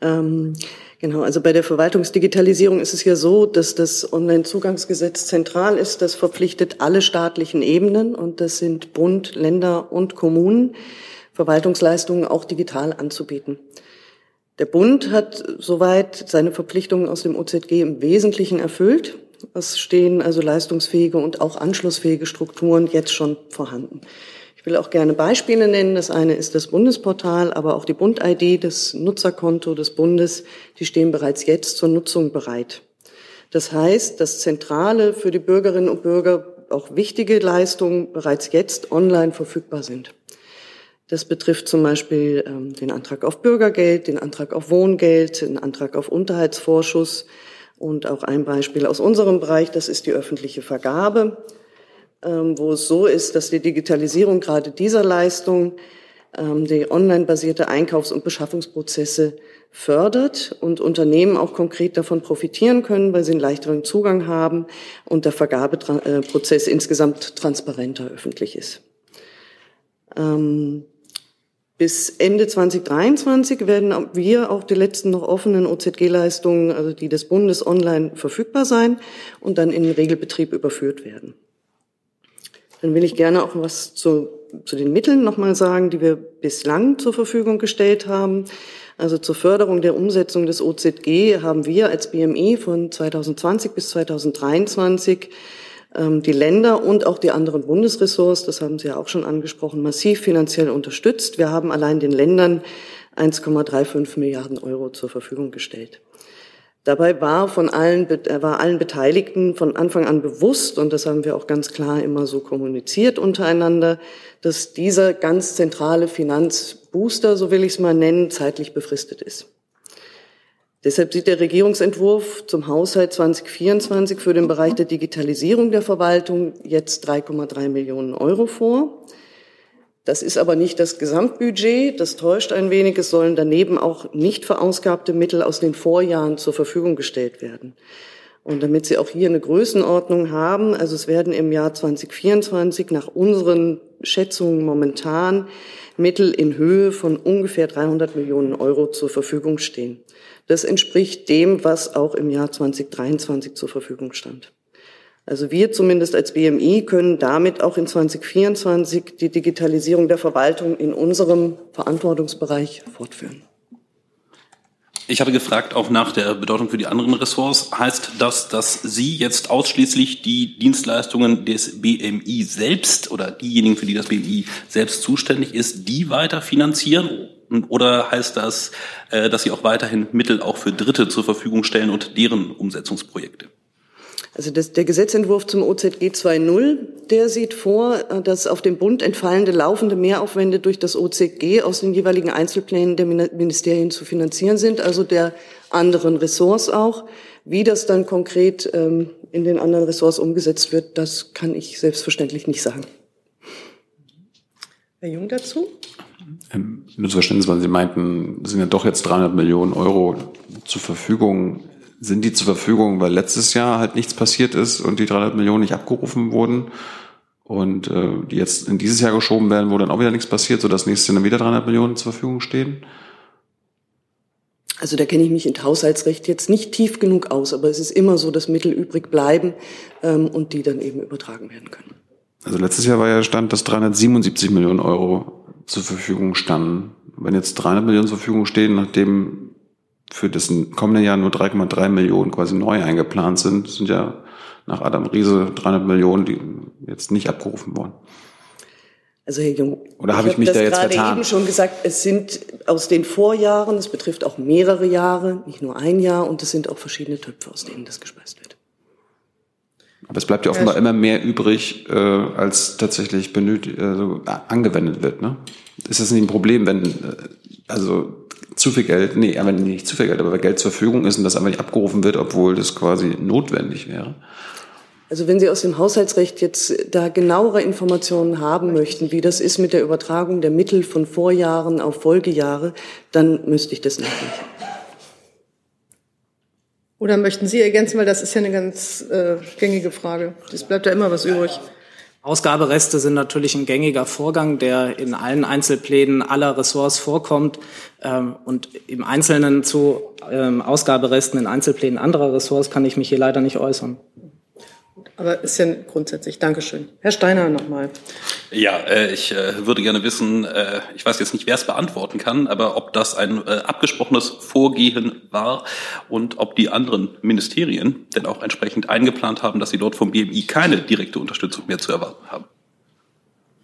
Ähm, Genau, also bei der Verwaltungsdigitalisierung ist es ja so, dass das Onlinezugangsgesetz zentral ist. Das verpflichtet alle staatlichen Ebenen und das sind Bund, Länder und Kommunen, Verwaltungsleistungen auch digital anzubieten. Der Bund hat soweit seine Verpflichtungen aus dem OZG im Wesentlichen erfüllt. Es stehen also leistungsfähige und auch anschlussfähige Strukturen jetzt schon vorhanden. Ich will auch gerne Beispiele nennen. Das eine ist das Bundesportal, aber auch die Bund-ID, das Nutzerkonto des Bundes, die stehen bereits jetzt zur Nutzung bereit. Das heißt, dass zentrale für die Bürgerinnen und Bürger auch wichtige Leistungen bereits jetzt online verfügbar sind. Das betrifft zum Beispiel ähm, den Antrag auf Bürgergeld, den Antrag auf Wohngeld, den Antrag auf Unterhaltsvorschuss und auch ein Beispiel aus unserem Bereich, das ist die öffentliche Vergabe. Ähm, wo es so ist, dass die Digitalisierung gerade dieser Leistung ähm, die online-basierte Einkaufs- und Beschaffungsprozesse fördert und Unternehmen auch konkret davon profitieren können, weil sie einen leichteren Zugang haben und der Vergabeprozess insgesamt transparenter öffentlich ist. Ähm, bis Ende 2023 werden wir auch die letzten noch offenen OZG-Leistungen, also die des Bundes, online verfügbar sein und dann in den Regelbetrieb überführt werden. Dann will ich gerne auch was zu, zu den Mitteln nochmal sagen, die wir bislang zur Verfügung gestellt haben. Also zur Förderung der Umsetzung des OZG haben wir als BMI von 2020 bis 2023 ähm, die Länder und auch die anderen Bundesressorts, das haben Sie ja auch schon angesprochen, massiv finanziell unterstützt. Wir haben allein den Ländern 1,35 Milliarden Euro zur Verfügung gestellt. Dabei war von allen, war allen Beteiligten von Anfang an bewusst, und das haben wir auch ganz klar immer so kommuniziert untereinander, dass dieser ganz zentrale Finanzbooster, so will ich es mal nennen, zeitlich befristet ist. Deshalb sieht der Regierungsentwurf zum Haushalt 2024 für den Bereich der Digitalisierung der Verwaltung jetzt 3,3 Millionen Euro vor. Das ist aber nicht das Gesamtbudget, das täuscht ein wenig. Es sollen daneben auch nicht verausgabte Mittel aus den Vorjahren zur Verfügung gestellt werden. Und damit Sie auch hier eine Größenordnung haben, also es werden im Jahr 2024 nach unseren Schätzungen momentan Mittel in Höhe von ungefähr 300 Millionen Euro zur Verfügung stehen. Das entspricht dem, was auch im Jahr 2023 zur Verfügung stand. Also wir zumindest als BMI können damit auch in 2024 die Digitalisierung der Verwaltung in unserem Verantwortungsbereich fortführen. Ich hatte gefragt, auch nach der Bedeutung für die anderen Ressorts. Heißt das, dass Sie jetzt ausschließlich die Dienstleistungen des BMI selbst oder diejenigen, für die das BMI selbst zuständig ist, die weiter finanzieren? Oder heißt das, äh, dass Sie auch weiterhin Mittel auch für Dritte zur Verfügung stellen und deren Umsetzungsprojekte? Also das, der Gesetzentwurf zum OZG 2.0, der sieht vor, äh, dass auf dem Bund entfallende laufende Mehraufwände durch das OZG aus den jeweiligen Einzelplänen der Ministerien zu finanzieren sind, also der anderen Ressorts auch. Wie das dann konkret ähm, in den anderen Ressorts umgesetzt wird, das kann ich selbstverständlich nicht sagen. Herr Jung dazu? Ähm, nur zu Verständnis, weil Sie meinten, es sind ja doch jetzt 300 Millionen Euro zur Verfügung sind die zur Verfügung, weil letztes Jahr halt nichts passiert ist und die 300 Millionen nicht abgerufen wurden und äh, die jetzt in dieses Jahr geschoben werden, wo dann auch wieder nichts passiert, sodass nächstes Jahr dann wieder 300 Millionen zur Verfügung stehen? Also da kenne ich mich in Haushaltsrecht jetzt nicht tief genug aus, aber es ist immer so, dass Mittel übrig bleiben ähm, und die dann eben übertragen werden können. Also letztes Jahr war ja Stand, dass 377 Millionen Euro zur Verfügung standen. Wenn jetzt 300 Millionen zur Verfügung stehen, nachdem für das kommende Jahr nur 3,3 Millionen quasi neu eingeplant sind. Das sind ja nach Adam Riese 300 Millionen, die jetzt nicht abgerufen wurden. Also Herr Jung, oder habe ich, ich mich da jetzt vertan? Ich habe eben schon gesagt, es sind aus den Vorjahren, es betrifft auch mehrere Jahre, nicht nur ein Jahr, und es sind auch verschiedene Töpfe, aus denen das gespeist wird. Aber es bleibt ja offenbar ja, immer mehr übrig, äh, als tatsächlich benötigt, also angewendet wird. Ne? Ist das nicht ein Problem, wenn äh, also zu viel Geld, nee, aber nicht zu viel Geld, aber Geld zur Verfügung ist und das einfach nicht abgerufen wird, obwohl das quasi notwendig wäre. Also wenn Sie aus dem Haushaltsrecht jetzt da genauere Informationen haben möchten, wie das ist mit der Übertragung der Mittel von Vorjahren auf Folgejahre, dann müsste ich das nachreichen. Oder möchten Sie ergänzen, weil das ist ja eine ganz äh, gängige Frage. Es bleibt ja immer was übrig. Ausgabereste sind natürlich ein gängiger Vorgang, der in allen Einzelplänen aller Ressorts vorkommt. Ähm, und im Einzelnen zu ähm, Ausgaberesten in Einzelplänen anderer Ressorts kann ich mich hier leider nicht äußern. Aber ist ja grundsätzlich. Dankeschön. Herr Steiner nochmal. Ja, äh, ich äh, würde gerne wissen, äh, ich weiß jetzt nicht, wer es beantworten kann, aber ob das ein abgesprochenes Vorgehen war und ob die anderen Ministerien denn auch entsprechend eingeplant haben, dass sie dort vom BMI keine direkte Unterstützung mehr zu erwarten haben.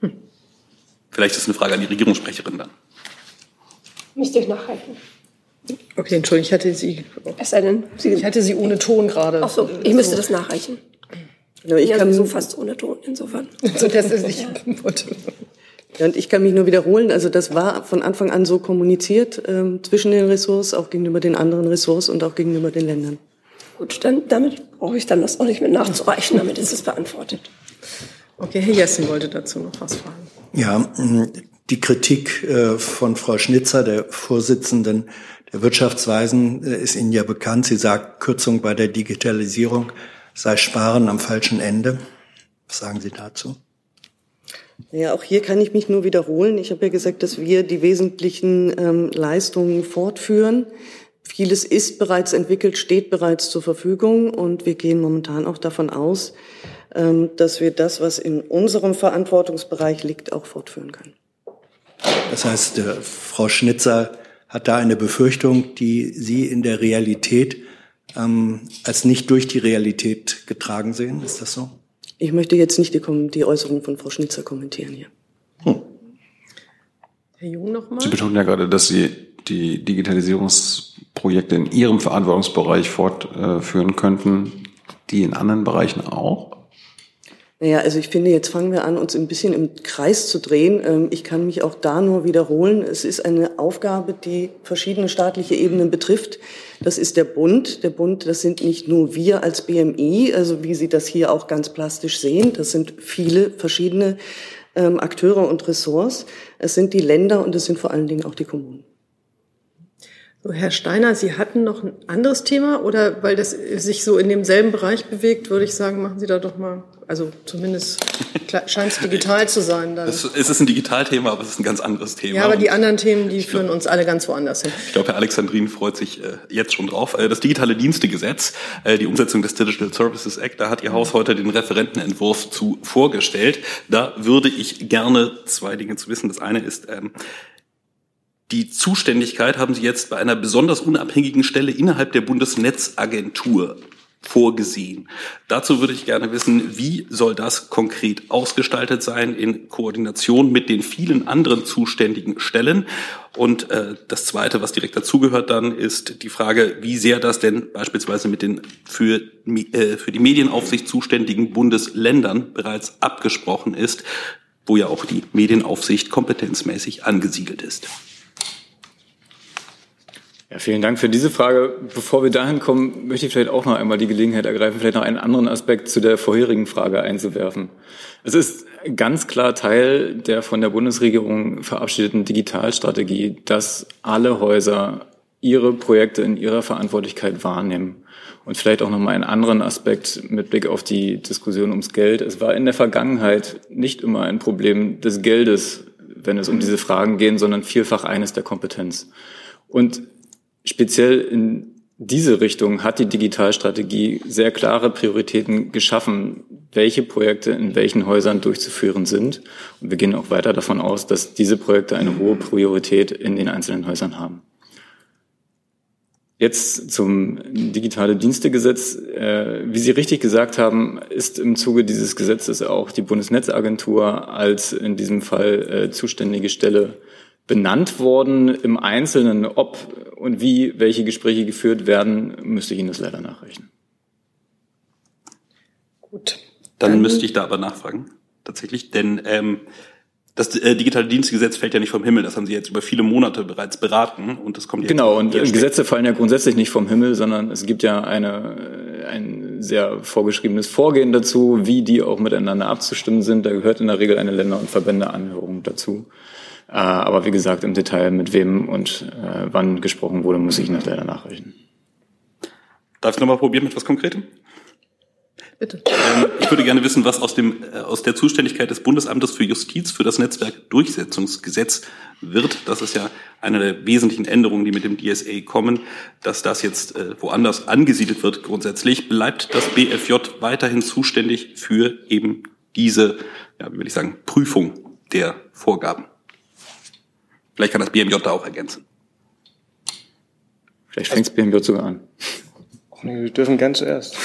Hm. Vielleicht ist es eine Frage an die Regierungssprecherin dann. Müsste ich nachreichen. Okay, Entschuldigung, ich hatte Sie. Es sei denn, Sie ich hatte Sie ohne Ton gerade. Ach so, ich müsste das nachreichen. Genau, ich ja, kann so fast ohne Ton, insofern. so, dass es nicht ja, und ich kann mich nur wiederholen, also das war von Anfang an so kommuniziert ähm, zwischen den Ressorts, auch gegenüber den anderen Ressorts und auch gegenüber den Ländern. Gut, dann damit brauche ich dann das auch nicht mehr nachzureichen, damit ist es beantwortet. Okay, Herr Jessen wollte dazu noch was fragen. Ja, die Kritik äh, von Frau Schnitzer, der Vorsitzenden der Wirtschaftsweisen, äh, ist Ihnen ja bekannt. Sie sagt, Kürzung bei der Digitalisierung sei Sparen am falschen Ende. Was sagen Sie dazu? Ja, auch hier kann ich mich nur wiederholen. Ich habe ja gesagt, dass wir die wesentlichen ähm, Leistungen fortführen, vieles ist bereits entwickelt, steht bereits zur Verfügung und wir gehen momentan auch davon aus, ähm, dass wir das, was in unserem Verantwortungsbereich liegt, auch fortführen können. Das heißt, äh, Frau Schnitzer hat da eine Befürchtung, die Sie in der Realität ähm, als nicht durch die Realität getragen sehen. Ist das so? Ich möchte jetzt nicht die, die Äußerung von Frau Schnitzer kommentieren hier. Hm. Herr Jung nochmal. Sie betonen ja gerade, dass Sie die Digitalisierungsprojekte in Ihrem Verantwortungsbereich fortführen könnten, die in anderen Bereichen auch? Naja, also ich finde, jetzt fangen wir an, uns ein bisschen im Kreis zu drehen. Ähm, ich kann mich auch da nur wiederholen. Es ist eine Aufgabe, die verschiedene staatliche Ebenen betrifft. Das ist der Bund. Der Bund, das sind nicht nur wir als BMI, also wie Sie das hier auch ganz plastisch sehen. Das sind viele verschiedene ähm, Akteure und Ressorts. Es sind die Länder und es sind vor allen Dingen auch die Kommunen. Herr Steiner, Sie hatten noch ein anderes Thema oder weil das sich so in demselben Bereich bewegt, würde ich sagen, machen Sie da doch mal, also zumindest scheint es digital zu sein. Dann. Es, es ist ein Digitalthema, aber es ist ein ganz anderes Thema. Ja, aber die anderen Themen, die führen uns alle ganz woanders hin. Ich glaube, Herr Alexandrin freut sich äh, jetzt schon drauf. Äh, das digitale Dienstegesetz, äh, die Umsetzung des Digital Services Act, da hat Ihr Haus heute den Referentenentwurf zu vorgestellt. Da würde ich gerne zwei Dinge zu wissen. Das eine ist, ähm, die Zuständigkeit haben Sie jetzt bei einer besonders unabhängigen Stelle innerhalb der Bundesnetzagentur vorgesehen. Dazu würde ich gerne wissen, wie soll das konkret ausgestaltet sein in Koordination mit den vielen anderen zuständigen Stellen? Und äh, das Zweite, was direkt dazugehört dann, ist die Frage, wie sehr das denn beispielsweise mit den für, äh, für die Medienaufsicht zuständigen Bundesländern bereits abgesprochen ist, wo ja auch die Medienaufsicht kompetenzmäßig angesiedelt ist. Ja, vielen Dank für diese Frage. Bevor wir dahin kommen, möchte ich vielleicht auch noch einmal die Gelegenheit ergreifen, vielleicht noch einen anderen Aspekt zu der vorherigen Frage einzuwerfen. Es ist ganz klar Teil der von der Bundesregierung verabschiedeten Digitalstrategie, dass alle Häuser ihre Projekte in ihrer Verantwortlichkeit wahrnehmen. Und vielleicht auch noch mal einen anderen Aspekt mit Blick auf die Diskussion ums Geld. Es war in der Vergangenheit nicht immer ein Problem des Geldes, wenn es um diese Fragen geht, sondern vielfach eines der Kompetenz. Und speziell in diese Richtung hat die Digitalstrategie sehr klare Prioritäten geschaffen, welche Projekte in welchen Häusern durchzuführen sind. Und wir gehen auch weiter davon aus, dass diese Projekte eine hohe Priorität in den einzelnen Häusern haben. Jetzt zum digitale Dienstegesetz. Äh, wie Sie richtig gesagt haben, ist im Zuge dieses Gesetzes auch die Bundesnetzagentur als in diesem Fall äh, zuständige Stelle benannt worden. Im Einzelnen, ob und wie welche Gespräche geführt werden, müsste ich Ihnen das leider nachreichen. Gut. Dann, Dann müsste ich da aber nachfragen, tatsächlich, denn ähm, das äh, digitale Dienstgesetz fällt ja nicht vom Himmel. Das haben Sie jetzt über viele Monate bereits beraten und das kommt jetzt genau. Und Gesetze fallen ja grundsätzlich nicht vom Himmel, sondern es gibt ja eine ein sehr vorgeschriebenes Vorgehen dazu, wie die auch miteinander abzustimmen sind. Da gehört in der Regel eine Länder- und Verbändeanhörung dazu. Äh, aber wie gesagt, im Detail mit wem und äh, wann gesprochen wurde, muss ich noch leider nachreichen. Darf ich nochmal probieren mit was Konkretem? Bitte. Ähm, ich würde gerne wissen, was aus, dem, äh, aus der Zuständigkeit des Bundesamtes für Justiz für das Netzwerkdurchsetzungsgesetz wird. Das ist ja eine der wesentlichen Änderungen, die mit dem DSA kommen, dass das jetzt äh, woanders angesiedelt wird grundsätzlich. Bleibt das BFJ weiterhin zuständig für eben diese, ja, wie will ich sagen, Prüfung der Vorgaben? Vielleicht kann das BMJ da auch ergänzen. Vielleicht fängt das BMJ sogar an. Nee, wir dürfen ganz zuerst.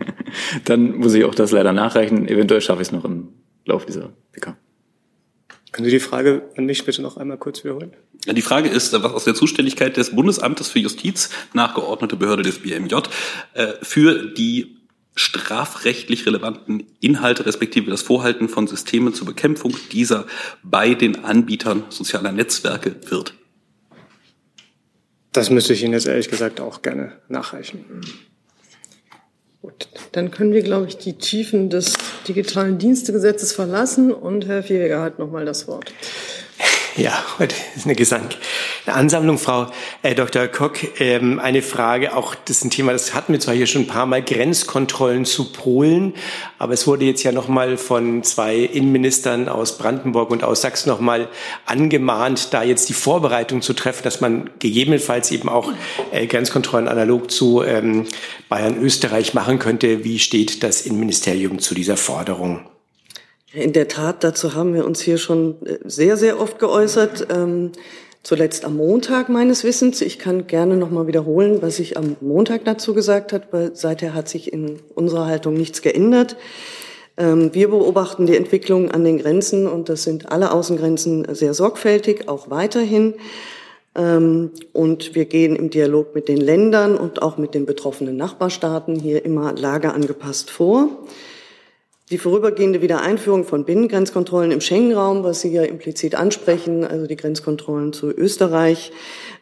Dann muss ich auch das leider nachreichen. Eventuell schaffe ich es noch im Laufe dieser PK. Können Sie die Frage an mich bitte noch einmal kurz wiederholen? Die Frage ist, was aus der Zuständigkeit des Bundesamtes für Justiz, nachgeordnete Behörde des BMJ, äh, für die strafrechtlich relevanten Inhalte respektive das Vorhalten von Systemen zur Bekämpfung dieser bei den Anbietern sozialer Netzwerke wird? Das müsste ich Ihnen jetzt ehrlich gesagt auch gerne nachreichen. Gut, dann können wir, glaube ich, die Tiefen des digitalen Dienstegesetzes verlassen und Herr Vieger hat nochmal das Wort. Ja, heute ist eine Gesang eine Ansammlung, Frau äh, Dr. Koch. Ähm, eine Frage, auch das ist ein Thema, das hatten wir zwar hier schon ein paar Mal, Grenzkontrollen zu Polen, aber es wurde jetzt ja nochmal von zwei Innenministern aus Brandenburg und aus Sachsen nochmal angemahnt, da jetzt die Vorbereitung zu treffen, dass man gegebenenfalls eben auch äh, Grenzkontrollen analog zu ähm, Bayern, Österreich machen könnte. Wie steht das Innenministerium zu dieser Forderung? In der Tat, dazu haben wir uns hier schon äh, sehr, sehr oft geäußert. Ähm, zuletzt am Montag meines Wissens. Ich kann gerne noch mal wiederholen, was ich am Montag dazu gesagt habe, weil seither hat sich in unserer Haltung nichts geändert. Ähm, wir beobachten die Entwicklung an den Grenzen und das sind alle Außengrenzen sehr sorgfältig, auch weiterhin. Ähm, und wir gehen im Dialog mit den Ländern und auch mit den betroffenen Nachbarstaaten hier immer lageangepasst vor. Die vorübergehende Wiedereinführung von Binnengrenzkontrollen im Schengen-Raum, was Sie ja implizit ansprechen, also die Grenzkontrollen zu Österreich,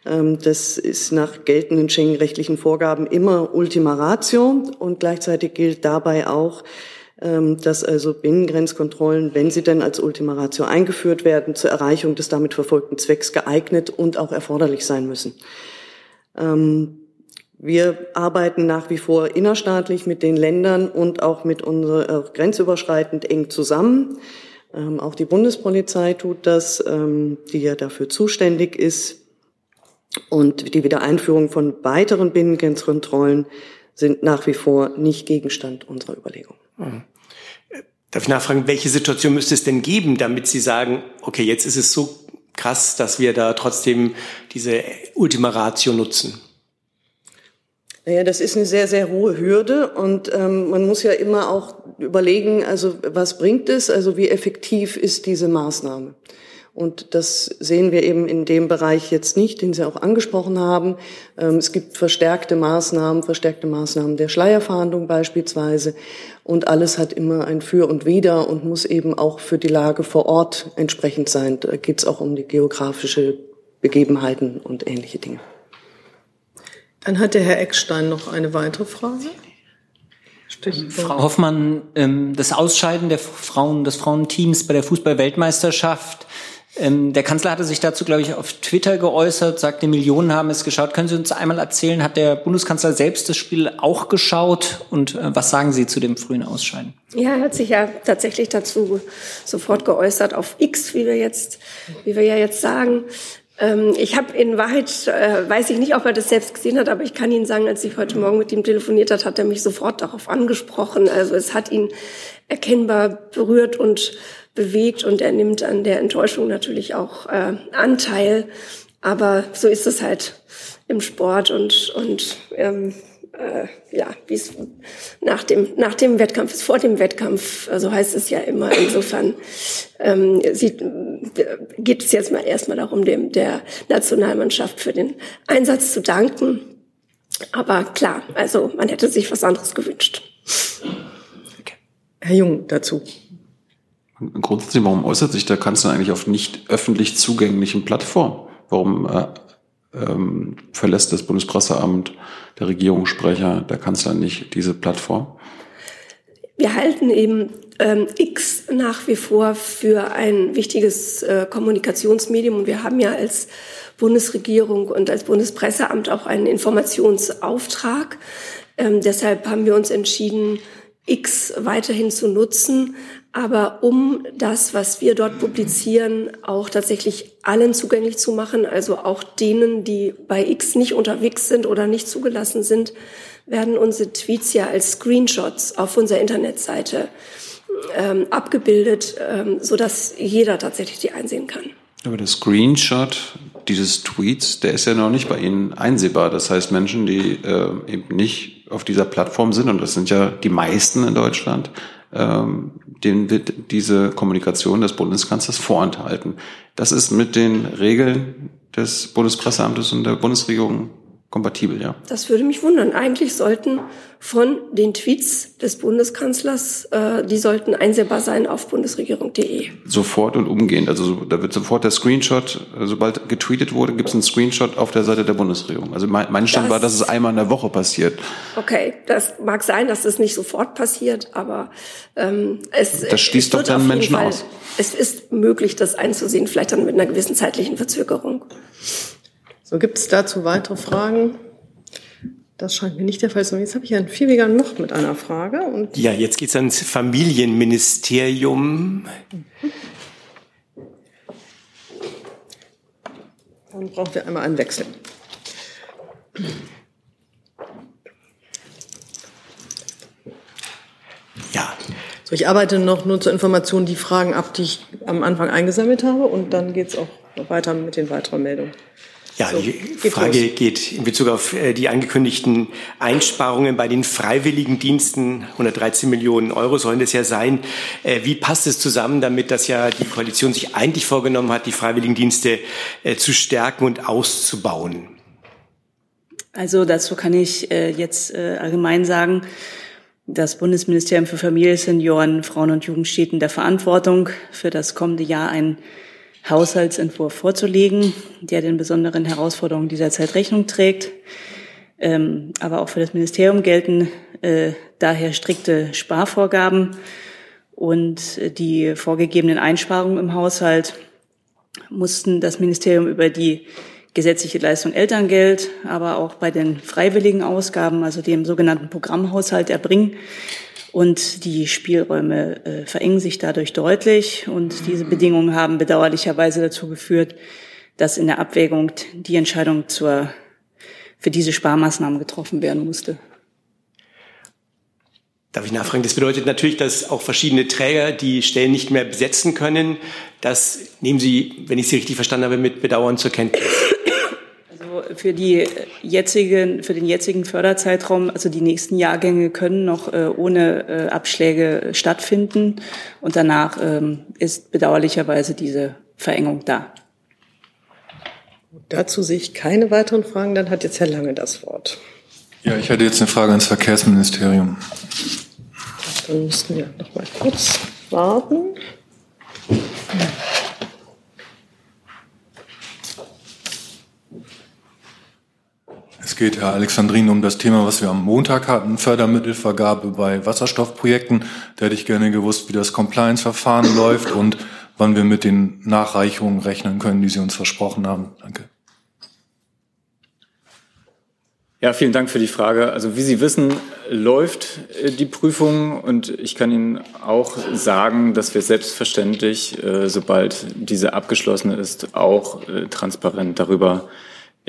ähm, das ist nach geltenden Schengen-rechtlichen Vorgaben immer Ultima Ratio und gleichzeitig gilt dabei auch, ähm, dass also Binnengrenzkontrollen, wenn sie denn als Ultima Ratio eingeführt werden, zur Erreichung des damit verfolgten Zwecks geeignet und auch erforderlich sein müssen. Ähm, wir arbeiten nach wie vor innerstaatlich mit den Ländern und auch mit unserer äh, grenzüberschreitend eng zusammen. Ähm, auch die Bundespolizei tut das, ähm, die ja dafür zuständig ist. Und die Wiedereinführung von weiteren Binnengrenzkontrollen sind nach wie vor nicht Gegenstand unserer Überlegungen. Mhm. Darf ich nachfragen, welche Situation müsste es denn geben, damit Sie sagen, okay, jetzt ist es so krass, dass wir da trotzdem diese Ultima Ratio nutzen? Naja, das ist eine sehr, sehr hohe Hürde und ähm, man muss ja immer auch überlegen, also was bringt es, also wie effektiv ist diese Maßnahme. Und das sehen wir eben in dem Bereich jetzt nicht, den Sie auch angesprochen haben. Ähm, es gibt verstärkte Maßnahmen, verstärkte Maßnahmen der Schleierfahndung beispielsweise. Und alles hat immer ein Für und Wider und muss eben auch für die Lage vor Ort entsprechend sein. Da geht es auch um die geografische Begebenheiten und ähnliche Dinge. Dann hat der Herr Eckstein noch eine weitere Frage. Frau Hoffmann, ähm, das Ausscheiden der Frauen, des Frauenteams bei der Fußball-Weltmeisterschaft. Ähm, der Kanzler hatte sich dazu, glaube ich, auf Twitter geäußert, sagte, Millionen haben es geschaut. Können Sie uns einmal erzählen, hat der Bundeskanzler selbst das Spiel auch geschaut? Und äh, was sagen Sie zu dem frühen Ausscheiden? Ja, er hat sich ja tatsächlich dazu sofort geäußert auf X, wie wir jetzt, wie wir ja jetzt sagen. Ähm, ich habe in Wahrheit, äh, weiß ich nicht, ob er das selbst gesehen hat, aber ich kann Ihnen sagen, als ich heute Morgen mit ihm telefoniert hat, hat er mich sofort darauf angesprochen. Also es hat ihn erkennbar berührt und bewegt und er nimmt an der Enttäuschung natürlich auch äh, Anteil. Aber so ist es halt im Sport und, und ähm, äh, ja, wie es nach dem, nach dem Wettkampf ist, vor dem Wettkampf, so also heißt es ja immer. Insofern ähm, sieht, geht es jetzt mal erstmal darum, dem der Nationalmannschaft für den Einsatz zu danken. Aber klar, also man hätte sich was anderes gewünscht. Okay. Herr Jung dazu. Grundsätzlich, warum äußert sich der Kanzler eigentlich auf nicht öffentlich zugänglichen Plattformen? Warum äh, ähm, verlässt das Bundespresseamt, der Regierungssprecher, der Kanzler nicht diese Plattform? Wir halten eben ähm, X nach wie vor für ein wichtiges äh, Kommunikationsmedium und wir haben ja als Bundesregierung und als Bundespresseamt auch einen Informationsauftrag. Ähm, deshalb haben wir uns entschieden, X weiterhin zu nutzen, aber um das, was wir dort publizieren, auch tatsächlich allen zugänglich zu machen, also auch denen, die bei X nicht unterwegs sind oder nicht zugelassen sind, werden unsere Tweets ja als Screenshots auf unserer Internetseite ähm, abgebildet, ähm, so dass jeder tatsächlich die einsehen kann. Aber der Screenshot dieses Tweets, der ist ja noch nicht bei Ihnen einsehbar. Das heißt, Menschen, die äh, eben nicht auf dieser Plattform sind, und das sind ja die meisten in Deutschland, ähm, denen wird diese Kommunikation des Bundeskanzlers vorenthalten. Das ist mit den Regeln des Bundespresseamtes und der Bundesregierung kompatibel, ja. Das würde mich wundern. Eigentlich sollten von den Tweets des Bundeskanzlers, äh, die sollten einsehbar sein auf bundesregierung.de. Sofort und umgehend. Also da wird sofort der Screenshot, äh, sobald getweetet wurde, gibt es einen Screenshot auf der Seite der Bundesregierung. Also mein, mein Stand das, war, dass es einmal in der Woche passiert. Okay, das mag sein, dass es nicht sofort passiert, aber ähm, es Das schließt doch dann Menschen Fall, aus. Es ist möglich, das einzusehen, vielleicht dann mit einer gewissen zeitlichen Verzögerung. So, gibt es dazu weitere Fragen? Das scheint mir nicht der Fall zu sein. Jetzt habe ich Herrn Viehweger noch mit einer Frage. Und ja, jetzt geht es ans Familienministerium. Dann brauchen wir einmal einen Wechsel. Ja. So, ich arbeite noch nur zur Information die Fragen ab, die ich am Anfang eingesammelt habe. Und dann geht es auch weiter mit den weiteren Meldungen. Ja, so, die Frage los. geht in Bezug auf äh, die angekündigten Einsparungen bei den Freiwilligendiensten. 113 Millionen Euro sollen das ja sein. Äh, wie passt es zusammen damit, dass ja die Koalition sich eigentlich vorgenommen hat, die Freiwilligendienste äh, zu stärken und auszubauen? Also dazu kann ich jetzt allgemein sagen, das Bundesministerium für Familie, Senioren, Frauen und Jugend steht in der Verantwortung, für das kommende Jahr ein Haushaltsentwurf vorzulegen, der den besonderen Herausforderungen dieser Zeit Rechnung trägt. Ähm, aber auch für das Ministerium gelten äh, daher strikte Sparvorgaben und die vorgegebenen Einsparungen im Haushalt mussten das Ministerium über die gesetzliche Leistung Elterngeld, aber auch bei den freiwilligen Ausgaben, also dem sogenannten Programmhaushalt erbringen. Und die Spielräume äh, verengen sich dadurch deutlich. Und diese Bedingungen haben bedauerlicherweise dazu geführt, dass in der Abwägung die Entscheidung zur, für diese Sparmaßnahmen getroffen werden musste. Darf ich nachfragen? Das bedeutet natürlich, dass auch verschiedene Träger die Stellen nicht mehr besetzen können. Das nehmen Sie, wenn ich Sie richtig verstanden habe, mit Bedauern zur Kenntnis für die jetzigen, für den jetzigen Förderzeitraum, also die nächsten Jahrgänge können noch äh, ohne äh, Abschläge stattfinden und danach ähm, ist bedauerlicherweise diese Verengung da. Dazu sehe ich keine weiteren Fragen. Dann hat jetzt Herr Lange das Wort. Ja, ich hatte jetzt eine Frage ans Verkehrsministerium. Dann müssten wir noch mal kurz warten. Es geht, Herr Alexandrin, um das Thema, was wir am Montag hatten, Fördermittelvergabe bei Wasserstoffprojekten. Da hätte ich gerne gewusst, wie das Compliance-Verfahren läuft und wann wir mit den Nachreichungen rechnen können, die Sie uns versprochen haben. Danke. Ja, vielen Dank für die Frage. Also wie Sie wissen, läuft äh, die Prüfung und ich kann Ihnen auch sagen, dass wir selbstverständlich, äh, sobald diese abgeschlossen ist, auch äh, transparent darüber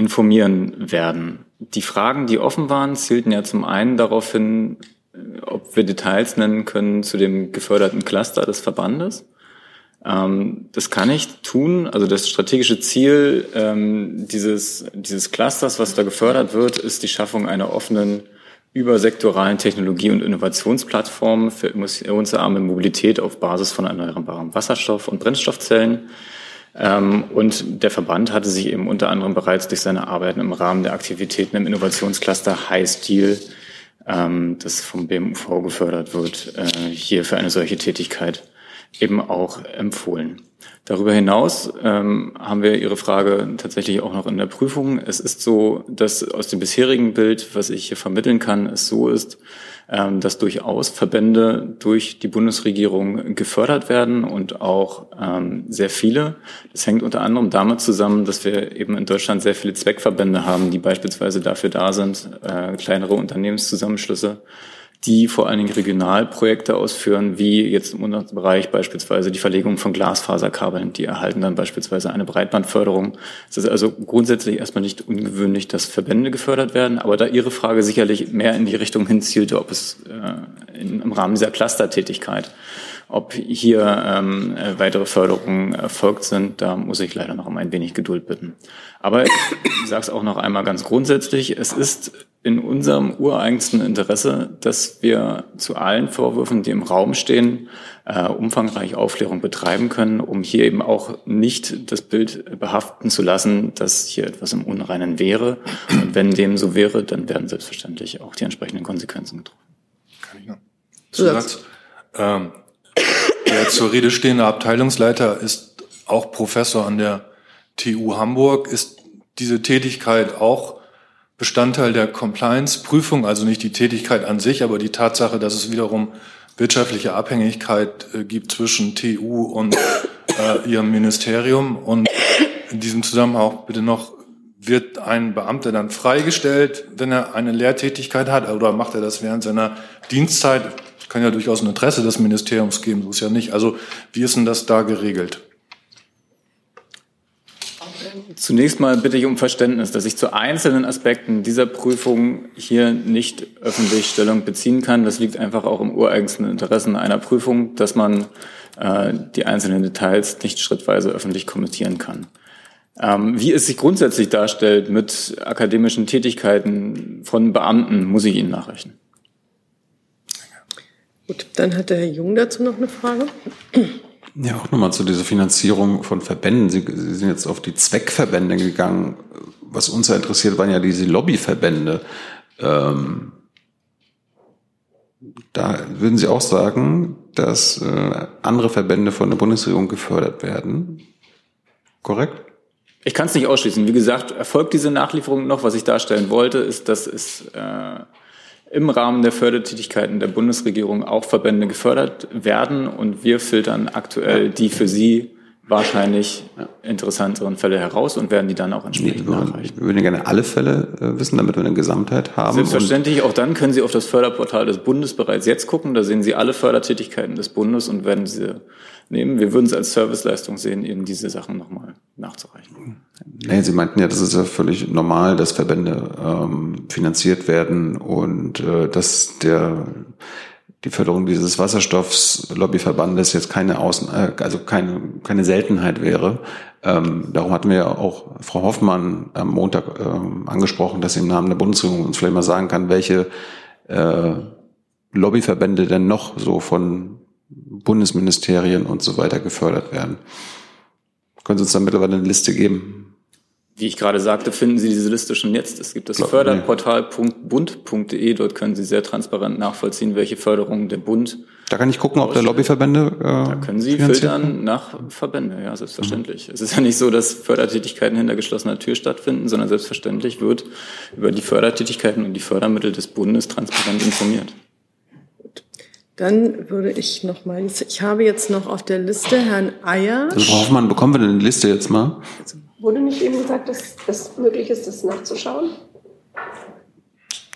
informieren werden. Die Fragen, die offen waren, zielten ja zum einen darauf hin, ob wir Details nennen können zu dem geförderten Cluster des Verbandes. Ähm, das kann ich tun. Also das strategische Ziel ähm, dieses, dieses Clusters, was da gefördert wird, ist die Schaffung einer offenen übersektoralen Technologie- und Innovationsplattform für emissionsarme Mobilität auf Basis von erneuerbarem Wasserstoff und Brennstoffzellen und der Verband hatte sich eben unter anderem bereits durch seine Arbeiten im Rahmen der Aktivitäten im Innovationscluster High Steel, ähm, das vom BMUV gefördert wird, äh, hier für eine solche Tätigkeit eben auch empfohlen. Darüber hinaus ähm, haben wir Ihre Frage tatsächlich auch noch in der Prüfung. Es ist so, dass aus dem bisherigen Bild, was ich hier vermitteln kann, es so ist, ähm, dass durchaus Verbände durch die Bundesregierung gefördert werden und auch ähm, sehr viele. Das hängt unter anderem damit zusammen, dass wir eben in Deutschland sehr viele Zweckverbände haben, die beispielsweise dafür da sind, äh, kleinere Unternehmenszusammenschlüsse die vor allen Dingen Regionalprojekte ausführen, wie jetzt im Bereich beispielsweise die Verlegung von Glasfaserkabeln. Die erhalten dann beispielsweise eine Breitbandförderung. Es ist also grundsätzlich erstmal nicht ungewöhnlich, dass Verbände gefördert werden, aber da Ihre Frage sicherlich mehr in die Richtung hinzielte, ob es äh, in, im Rahmen dieser Clustertätigkeit ob hier ähm, weitere Förderungen erfolgt sind, da muss ich leider noch um ein wenig Geduld bitten. Aber ich sage es auch noch einmal ganz grundsätzlich, es ist in unserem ureigensten Interesse, dass wir zu allen Vorwürfen, die im Raum stehen, äh, umfangreich Aufklärung betreiben können, um hier eben auch nicht das Bild behaften zu lassen, dass hier etwas im Unreinen wäre. Und wenn dem so wäre, dann werden selbstverständlich auch die entsprechenden Konsequenzen getroffen. Kann ich noch? Zusatz. Ähm, der zur Rede stehende Abteilungsleiter ist auch Professor an der TU Hamburg. Ist diese Tätigkeit auch Bestandteil der Compliance-Prüfung, also nicht die Tätigkeit an sich, aber die Tatsache, dass es wiederum wirtschaftliche Abhängigkeit äh, gibt zwischen TU und äh, ihrem Ministerium. Und in diesem Zusammenhang bitte noch, wird ein Beamter dann freigestellt, wenn er eine Lehrtätigkeit hat, oder macht er das während seiner Dienstzeit? Das kann ja durchaus ein Interesse des Ministeriums geben, so ist ja nicht. Also wie ist denn das da geregelt? Zunächst mal bitte ich um Verständnis, dass ich zu einzelnen Aspekten dieser Prüfung hier nicht öffentlich Stellung beziehen kann. Das liegt einfach auch im ureigensten Interesse einer Prüfung, dass man äh, die einzelnen Details nicht schrittweise öffentlich kommentieren kann. Ähm, wie es sich grundsätzlich darstellt mit akademischen Tätigkeiten von Beamten, muss ich Ihnen nachrechnen. Gut, dann hat der Herr Jung dazu noch eine Frage. Ja, auch nochmal zu dieser Finanzierung von Verbänden. Sie, Sie sind jetzt auf die Zweckverbände gegangen. Was uns ja interessiert, waren ja diese Lobbyverbände. Ähm, da würden Sie auch sagen, dass äh, andere Verbände von der Bundesregierung gefördert werden. Korrekt? Ich kann es nicht ausschließen. Wie gesagt, erfolgt diese Nachlieferung noch. Was ich darstellen wollte, ist, dass es äh, im Rahmen der Fördertätigkeiten der Bundesregierung auch Verbände gefördert werden. Und wir filtern aktuell die für Sie wahrscheinlich interessanteren Fälle heraus und werden die dann auch entsprechend nee, nachreichen. Wir würden gerne alle Fälle äh, wissen, damit wir eine Gesamtheit haben. Selbstverständlich, auch dann können Sie auf das Förderportal des Bundes bereits jetzt gucken. Da sehen Sie alle Fördertätigkeiten des Bundes und werden diese nehmen. Wir würden es als Serviceleistung sehen, eben diese Sachen nochmal nachzureichen. Nee, Sie meinten ja, das ist ja völlig normal, dass Verbände ähm, finanziert werden und äh, dass der die Förderung dieses Wasserstoffs-Lobbyverbandes jetzt keine Außen, äh, also keine, keine Seltenheit wäre. Ähm, darum hatten wir ja auch Frau Hoffmann am Montag ähm, angesprochen, dass sie im Namen der Bundesregierung uns vielleicht mal sagen kann, welche äh, Lobbyverbände denn noch so von Bundesministerien und so weiter gefördert werden. Können Sie uns da mittlerweile eine Liste geben? Wie ich gerade sagte, finden Sie diese Liste schon jetzt. Es gibt das Förderportal.bund.de. Dort können Sie sehr transparent nachvollziehen, welche Förderungen der Bund. Da kann ich gucken, ob der Lobbyverbände. Äh, da können Sie filtern nach Verbände, ja, selbstverständlich. Mhm. Es ist ja nicht so, dass Fördertätigkeiten hinter geschlossener Tür stattfinden, sondern selbstverständlich wird über die Fördertätigkeiten und die Fördermittel des Bundes transparent informiert. Dann würde ich noch mal, ich habe jetzt noch auf der Liste Herrn Eier. Also Frau Hoffmann, bekommen wir denn die Liste jetzt mal? Also, wurde nicht eben gesagt, dass es möglich ist, das nachzuschauen?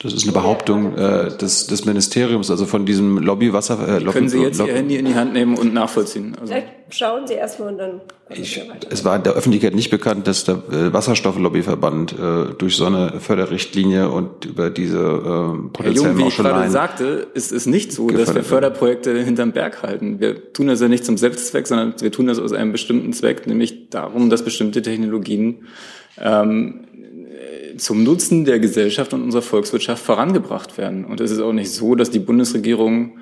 Das ist eine Behauptung äh, des, des Ministeriums, also von diesem Lobbywasser. Äh, Lobby, Können Sie jetzt Lobby Ihr Handy in die Hand nehmen und nachvollziehen? Also Vielleicht schauen Sie erstmal und dann. Ich, es war der Öffentlichkeit nicht bekannt, dass der äh, Wasserstofflobbyverband äh, durch so eine Förderrichtlinie und über diese äh, potenziellen Herr Jung, wie ich gerade sagte, ist es nicht so, dass wir Förderprojekte hinterm Berg halten. Wir tun das ja nicht zum Selbstzweck, sondern wir tun das aus einem bestimmten Zweck, nämlich darum, dass bestimmte Technologien ähm, zum Nutzen der Gesellschaft und unserer Volkswirtschaft vorangebracht werden. Und es ist auch nicht so, dass die Bundesregierung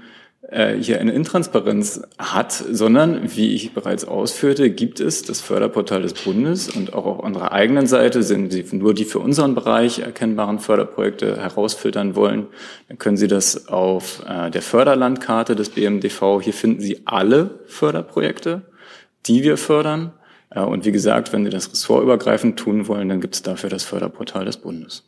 äh, hier eine Intransparenz hat, sondern, wie ich bereits ausführte, gibt es das Förderportal des Bundes und auch auf unserer eigenen Seite sind Sie nur die für unseren Bereich erkennbaren Förderprojekte herausfiltern wollen, dann können Sie das auf äh, der Förderlandkarte des BMDV, hier finden Sie alle Förderprojekte, die wir fördern. Und wie gesagt, wenn Sie das ressortübergreifend tun wollen, dann gibt es dafür das Förderportal des Bundes.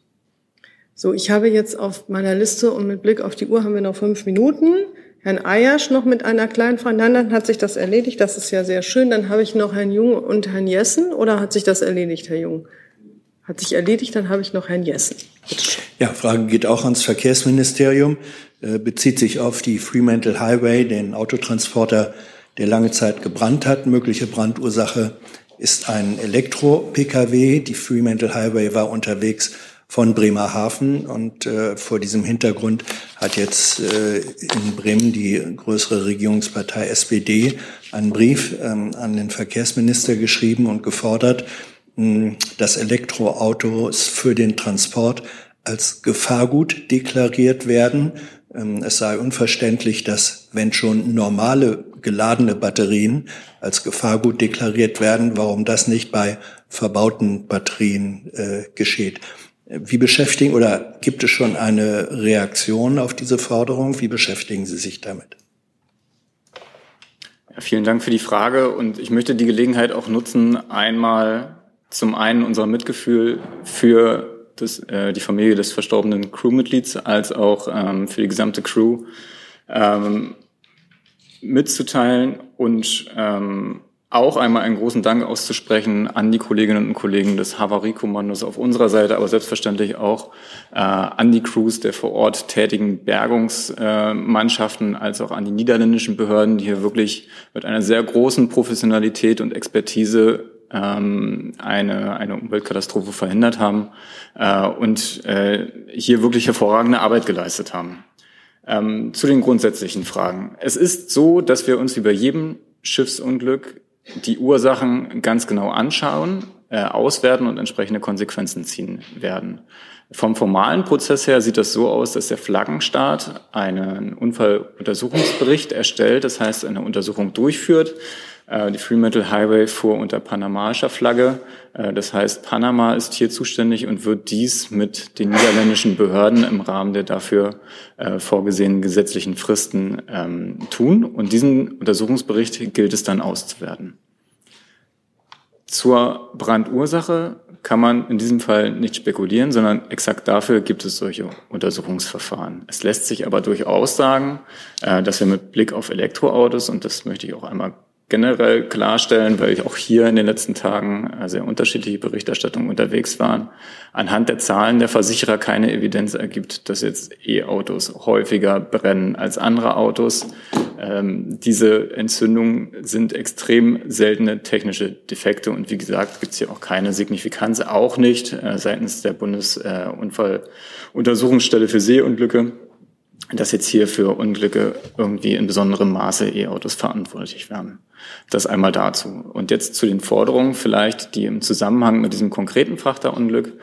So, ich habe jetzt auf meiner Liste und mit Blick auf die Uhr haben wir noch fünf Minuten. Herrn Eiersch noch mit einer kleinen Frage. Dann hat sich das erledigt. Das ist ja sehr schön. Dann habe ich noch Herrn Jung und Herrn Jessen. Oder hat sich das erledigt, Herr Jung? Hat sich erledigt, dann habe ich noch Herrn Jessen. Ja, Frage geht auch ans Verkehrsministerium, äh, bezieht sich auf die Fremantle Highway, den Autotransporter der lange Zeit gebrannt hat. Mögliche Brandursache ist ein Elektro-Pkw. Die Fremantle Highway war unterwegs von Bremerhaven und äh, vor diesem Hintergrund hat jetzt äh, in Bremen die größere Regierungspartei SPD einen Brief ähm, an den Verkehrsminister geschrieben und gefordert, mh, dass Elektroautos für den Transport als Gefahrgut deklariert werden. Ähm, es sei unverständlich, dass wenn schon normale geladene Batterien als Gefahrgut deklariert werden, warum das nicht bei verbauten Batterien äh, geschieht. Wie beschäftigen oder gibt es schon eine Reaktion auf diese Forderung? Wie beschäftigen Sie sich damit? Ja, vielen Dank für die Frage und ich möchte die Gelegenheit auch nutzen, einmal zum einen unser Mitgefühl für das, äh, die Familie des verstorbenen Crewmitglieds als auch ähm, für die gesamte Crew ähm, mitzuteilen und ähm, auch einmal einen großen Dank auszusprechen an die Kolleginnen und Kollegen des Havariekommandos auf unserer Seite, aber selbstverständlich auch äh, an die Crews der vor Ort tätigen Bergungsmannschaften, äh, als auch an die niederländischen Behörden, die hier wirklich mit einer sehr großen Professionalität und Expertise ähm, eine, eine Umweltkatastrophe verhindert haben äh, und äh, hier wirklich hervorragende Arbeit geleistet haben. Ähm, zu den grundsätzlichen Fragen. Es ist so, dass wir uns bei jedem Schiffsunglück die Ursachen ganz genau anschauen, äh, auswerten und entsprechende Konsequenzen ziehen werden. Vom formalen Prozess her sieht das so aus, dass der Flaggenstaat einen Unfalluntersuchungsbericht erstellt, das heißt eine Untersuchung durchführt. Äh, die Fremantle Highway fuhr unter panamaischer Flagge. Äh, das heißt, Panama ist hier zuständig und wird dies mit den niederländischen Behörden im Rahmen der dafür äh, vorgesehenen gesetzlichen Fristen ähm, tun. Und diesen Untersuchungsbericht gilt es dann auszuwerten. Zur Brandursache kann man in diesem Fall nicht spekulieren, sondern exakt dafür gibt es solche Untersuchungsverfahren. Es lässt sich aber durchaus sagen, dass wir mit Blick auf Elektroautos, und das möchte ich auch einmal generell klarstellen, weil ich auch hier in den letzten Tagen sehr unterschiedliche Berichterstattungen unterwegs waren, anhand der Zahlen der Versicherer keine Evidenz ergibt, dass jetzt E-Autos häufiger brennen als andere Autos. Ähm, diese Entzündungen sind extrem seltene technische Defekte und wie gesagt gibt es hier auch keine Signifikanz, auch nicht äh, seitens der Bundesunfalluntersuchungsstelle für Seeunglücke dass jetzt hier für Unglücke irgendwie in besonderem Maße E-Autos verantwortlich werden. Das einmal dazu. Und jetzt zu den Forderungen vielleicht, die im Zusammenhang mit diesem konkreten Frachterunglück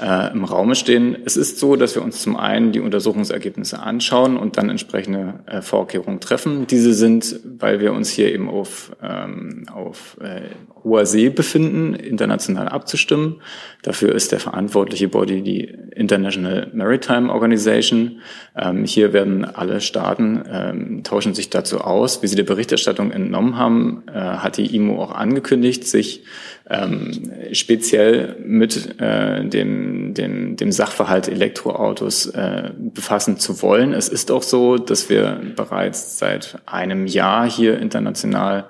äh, im Raume stehen. Es ist so, dass wir uns zum einen die Untersuchungsergebnisse anschauen und dann entsprechende äh, Vorkehrungen treffen. Diese sind, weil wir uns hier eben auf, ähm, auf äh, hoher See befinden, international abzustimmen. Dafür ist der verantwortliche Body die International Maritime Organization. Ähm, hier werden alle Staaten ähm, tauschen sich dazu aus. Wie Sie der Berichterstattung entnommen haben, äh, hat die IMO auch angekündigt, sich ähm, speziell mit äh, dem, dem, dem Sachverhalt Elektroautos äh, befassen zu wollen. Es ist auch so, dass wir bereits seit einem Jahr hier international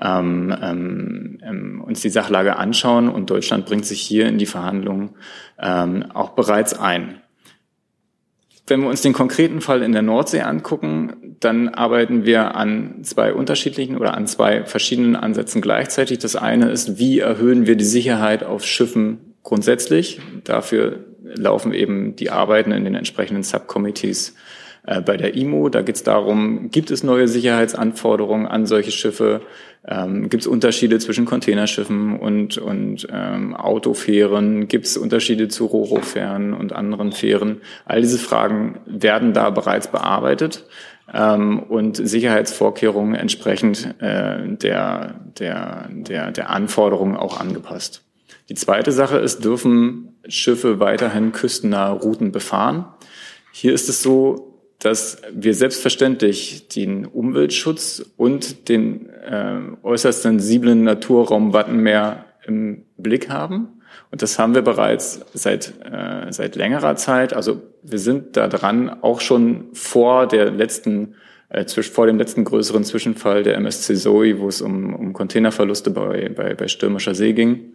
ähm, ähm, ähm uns die Sachlage anschauen und Deutschland bringt sich hier in die Verhandlungen ähm, auch bereits ein. Wenn wir uns den konkreten Fall in der Nordsee angucken, dann arbeiten wir an zwei unterschiedlichen oder an zwei verschiedenen Ansätzen gleichzeitig. Das eine ist, wie erhöhen wir die Sicherheit auf Schiffen grundsätzlich? Dafür laufen eben die Arbeiten in den entsprechenden Subcommittees bei der IMO. Da geht es darum, gibt es neue Sicherheitsanforderungen an solche Schiffe? Ähm, Gibt es Unterschiede zwischen Containerschiffen und, und ähm, Autofähren? Gibt es Unterschiede zu Roro-Fähren und anderen Fähren? All diese Fragen werden da bereits bearbeitet ähm, und Sicherheitsvorkehrungen entsprechend äh, der, der, der, der Anforderungen auch angepasst. Die zweite Sache ist, dürfen Schiffe weiterhin küstennahe Routen befahren? Hier ist es so, dass wir selbstverständlich den Umweltschutz und den äh, äußerst sensiblen Naturraum Wattenmeer im Blick haben. Und das haben wir bereits seit, äh, seit längerer Zeit. Also wir sind da dran, auch schon vor der letzten, äh, vor dem letzten größeren Zwischenfall der MSC Zoe, wo es um, um Containerverluste bei, bei, bei stürmischer See ging.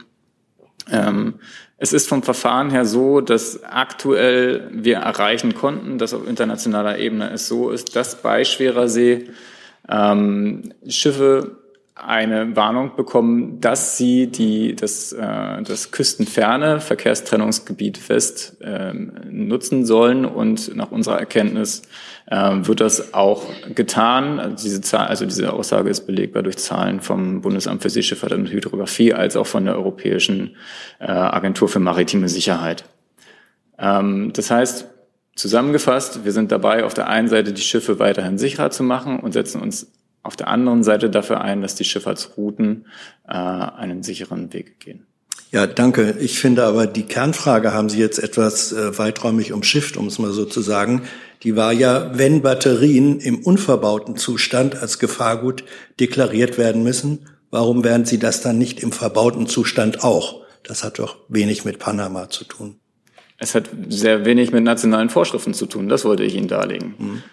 Ähm, es ist vom Verfahren her so, dass aktuell wir erreichen konnten, dass auf internationaler Ebene es so ist, dass bei schwerer See ähm, Schiffe eine Warnung bekommen, dass sie die, das, äh, das küstenferne Verkehrstrennungsgebiet fest äh, nutzen sollen. Und nach unserer Erkenntnis äh, wird das auch getan. Also diese, Zahl, also diese Aussage ist belegbar durch Zahlen vom Bundesamt für Seeschifffahrt und Hydrographie als auch von der Europäischen äh, Agentur für maritime Sicherheit. Ähm, das heißt, Zusammengefasst, wir sind dabei, auf der einen Seite die Schiffe weiterhin sicherer zu machen und setzen uns auf der anderen Seite dafür ein, dass die Schifffahrtsrouten äh, einen sicheren Weg gehen. Ja, danke. Ich finde aber, die Kernfrage haben Sie jetzt etwas äh, weiträumig umschifft, um es mal so zu sagen. Die war ja, wenn Batterien im unverbauten Zustand als Gefahrgut deklariert werden müssen, warum werden Sie das dann nicht im verbauten Zustand auch? Das hat doch wenig mit Panama zu tun. Es hat sehr wenig mit nationalen Vorschriften zu tun, das wollte ich Ihnen darlegen. Mhm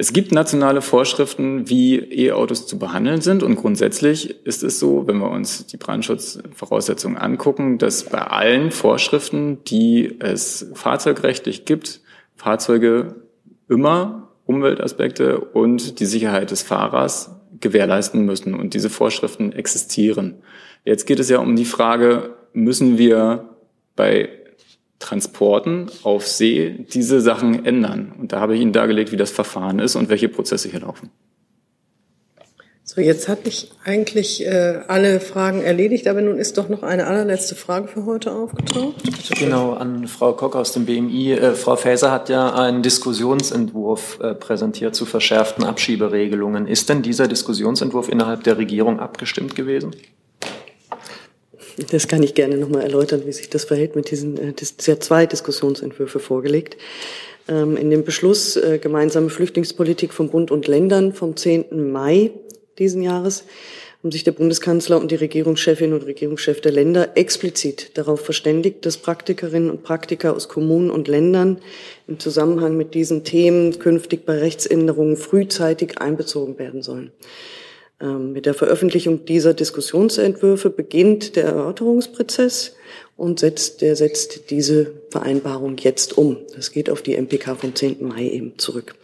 Es gibt nationale Vorschriften, wie E-Autos zu behandeln sind. Und grundsätzlich ist es so, wenn wir uns die Brandschutzvoraussetzungen angucken, dass bei allen Vorschriften, die es fahrzeugrechtlich gibt, Fahrzeuge immer Umweltaspekte und die Sicherheit des Fahrers gewährleisten müssen. Und diese Vorschriften existieren. Jetzt geht es ja um die Frage, müssen wir bei Transporten auf See diese Sachen ändern. Und da habe ich Ihnen dargelegt, wie das Verfahren ist und welche Prozesse hier laufen. So, jetzt hatte ich eigentlich äh, alle Fragen erledigt, aber nun ist doch noch eine allerletzte Frage für heute aufgetaucht. Genau, an Frau Kock aus dem BMI. Äh, Frau Faeser hat ja einen Diskussionsentwurf äh, präsentiert zu verschärften Abschieberegelungen. Ist denn dieser Diskussionsentwurf innerhalb der Regierung abgestimmt gewesen? Das kann ich gerne nochmal erläutern, wie sich das verhält mit diesen, äh, das, ja zwei Diskussionsentwürfe vorgelegt. Ähm, in dem Beschluss äh, gemeinsame Flüchtlingspolitik von Bund und Ländern vom 10. Mai diesen Jahres haben sich der Bundeskanzler und die Regierungschefin und Regierungschef der Länder explizit darauf verständigt, dass Praktikerinnen und Praktiker aus Kommunen und Ländern im Zusammenhang mit diesen Themen künftig bei Rechtsänderungen frühzeitig einbezogen werden sollen. Ähm, mit der Veröffentlichung dieser Diskussionsentwürfe beginnt der Erörterungsprozess und setzt, der setzt diese Vereinbarung jetzt um. Das geht auf die MPK vom 10. Mai eben zurück.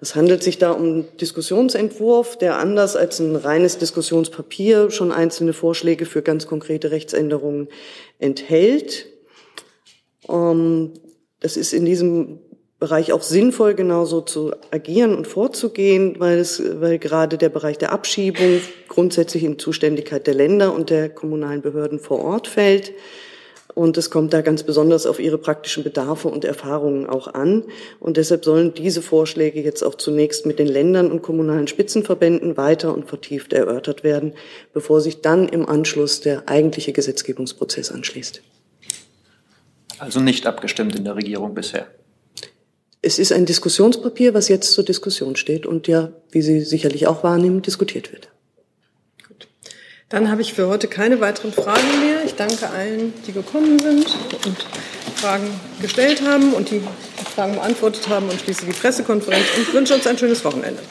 Es handelt sich da um einen Diskussionsentwurf, der anders als ein reines Diskussionspapier schon einzelne Vorschläge für ganz konkrete Rechtsänderungen enthält. Ähm, das ist in diesem Bereich auch sinnvoll, genauso zu agieren und vorzugehen, weil es, weil gerade der Bereich der Abschiebung grundsätzlich in Zuständigkeit der Länder und der kommunalen Behörden vor Ort fällt. Und es kommt da ganz besonders auf ihre praktischen Bedarfe und Erfahrungen auch an. Und deshalb sollen diese Vorschläge jetzt auch zunächst mit den Ländern und kommunalen Spitzenverbänden weiter und vertieft erörtert werden, bevor sich dann im Anschluss der eigentliche Gesetzgebungsprozess anschließt. Also nicht abgestimmt in der Regierung bisher es ist ein Diskussionspapier, was jetzt zur Diskussion steht und ja, wie Sie sicherlich auch wahrnehmen, diskutiert wird. Gut. Dann habe ich für heute keine weiteren Fragen mehr. Ich danke allen, die gekommen sind und Fragen gestellt haben und die Fragen beantwortet haben und schließe die Pressekonferenz und wünsche uns ein schönes Wochenende.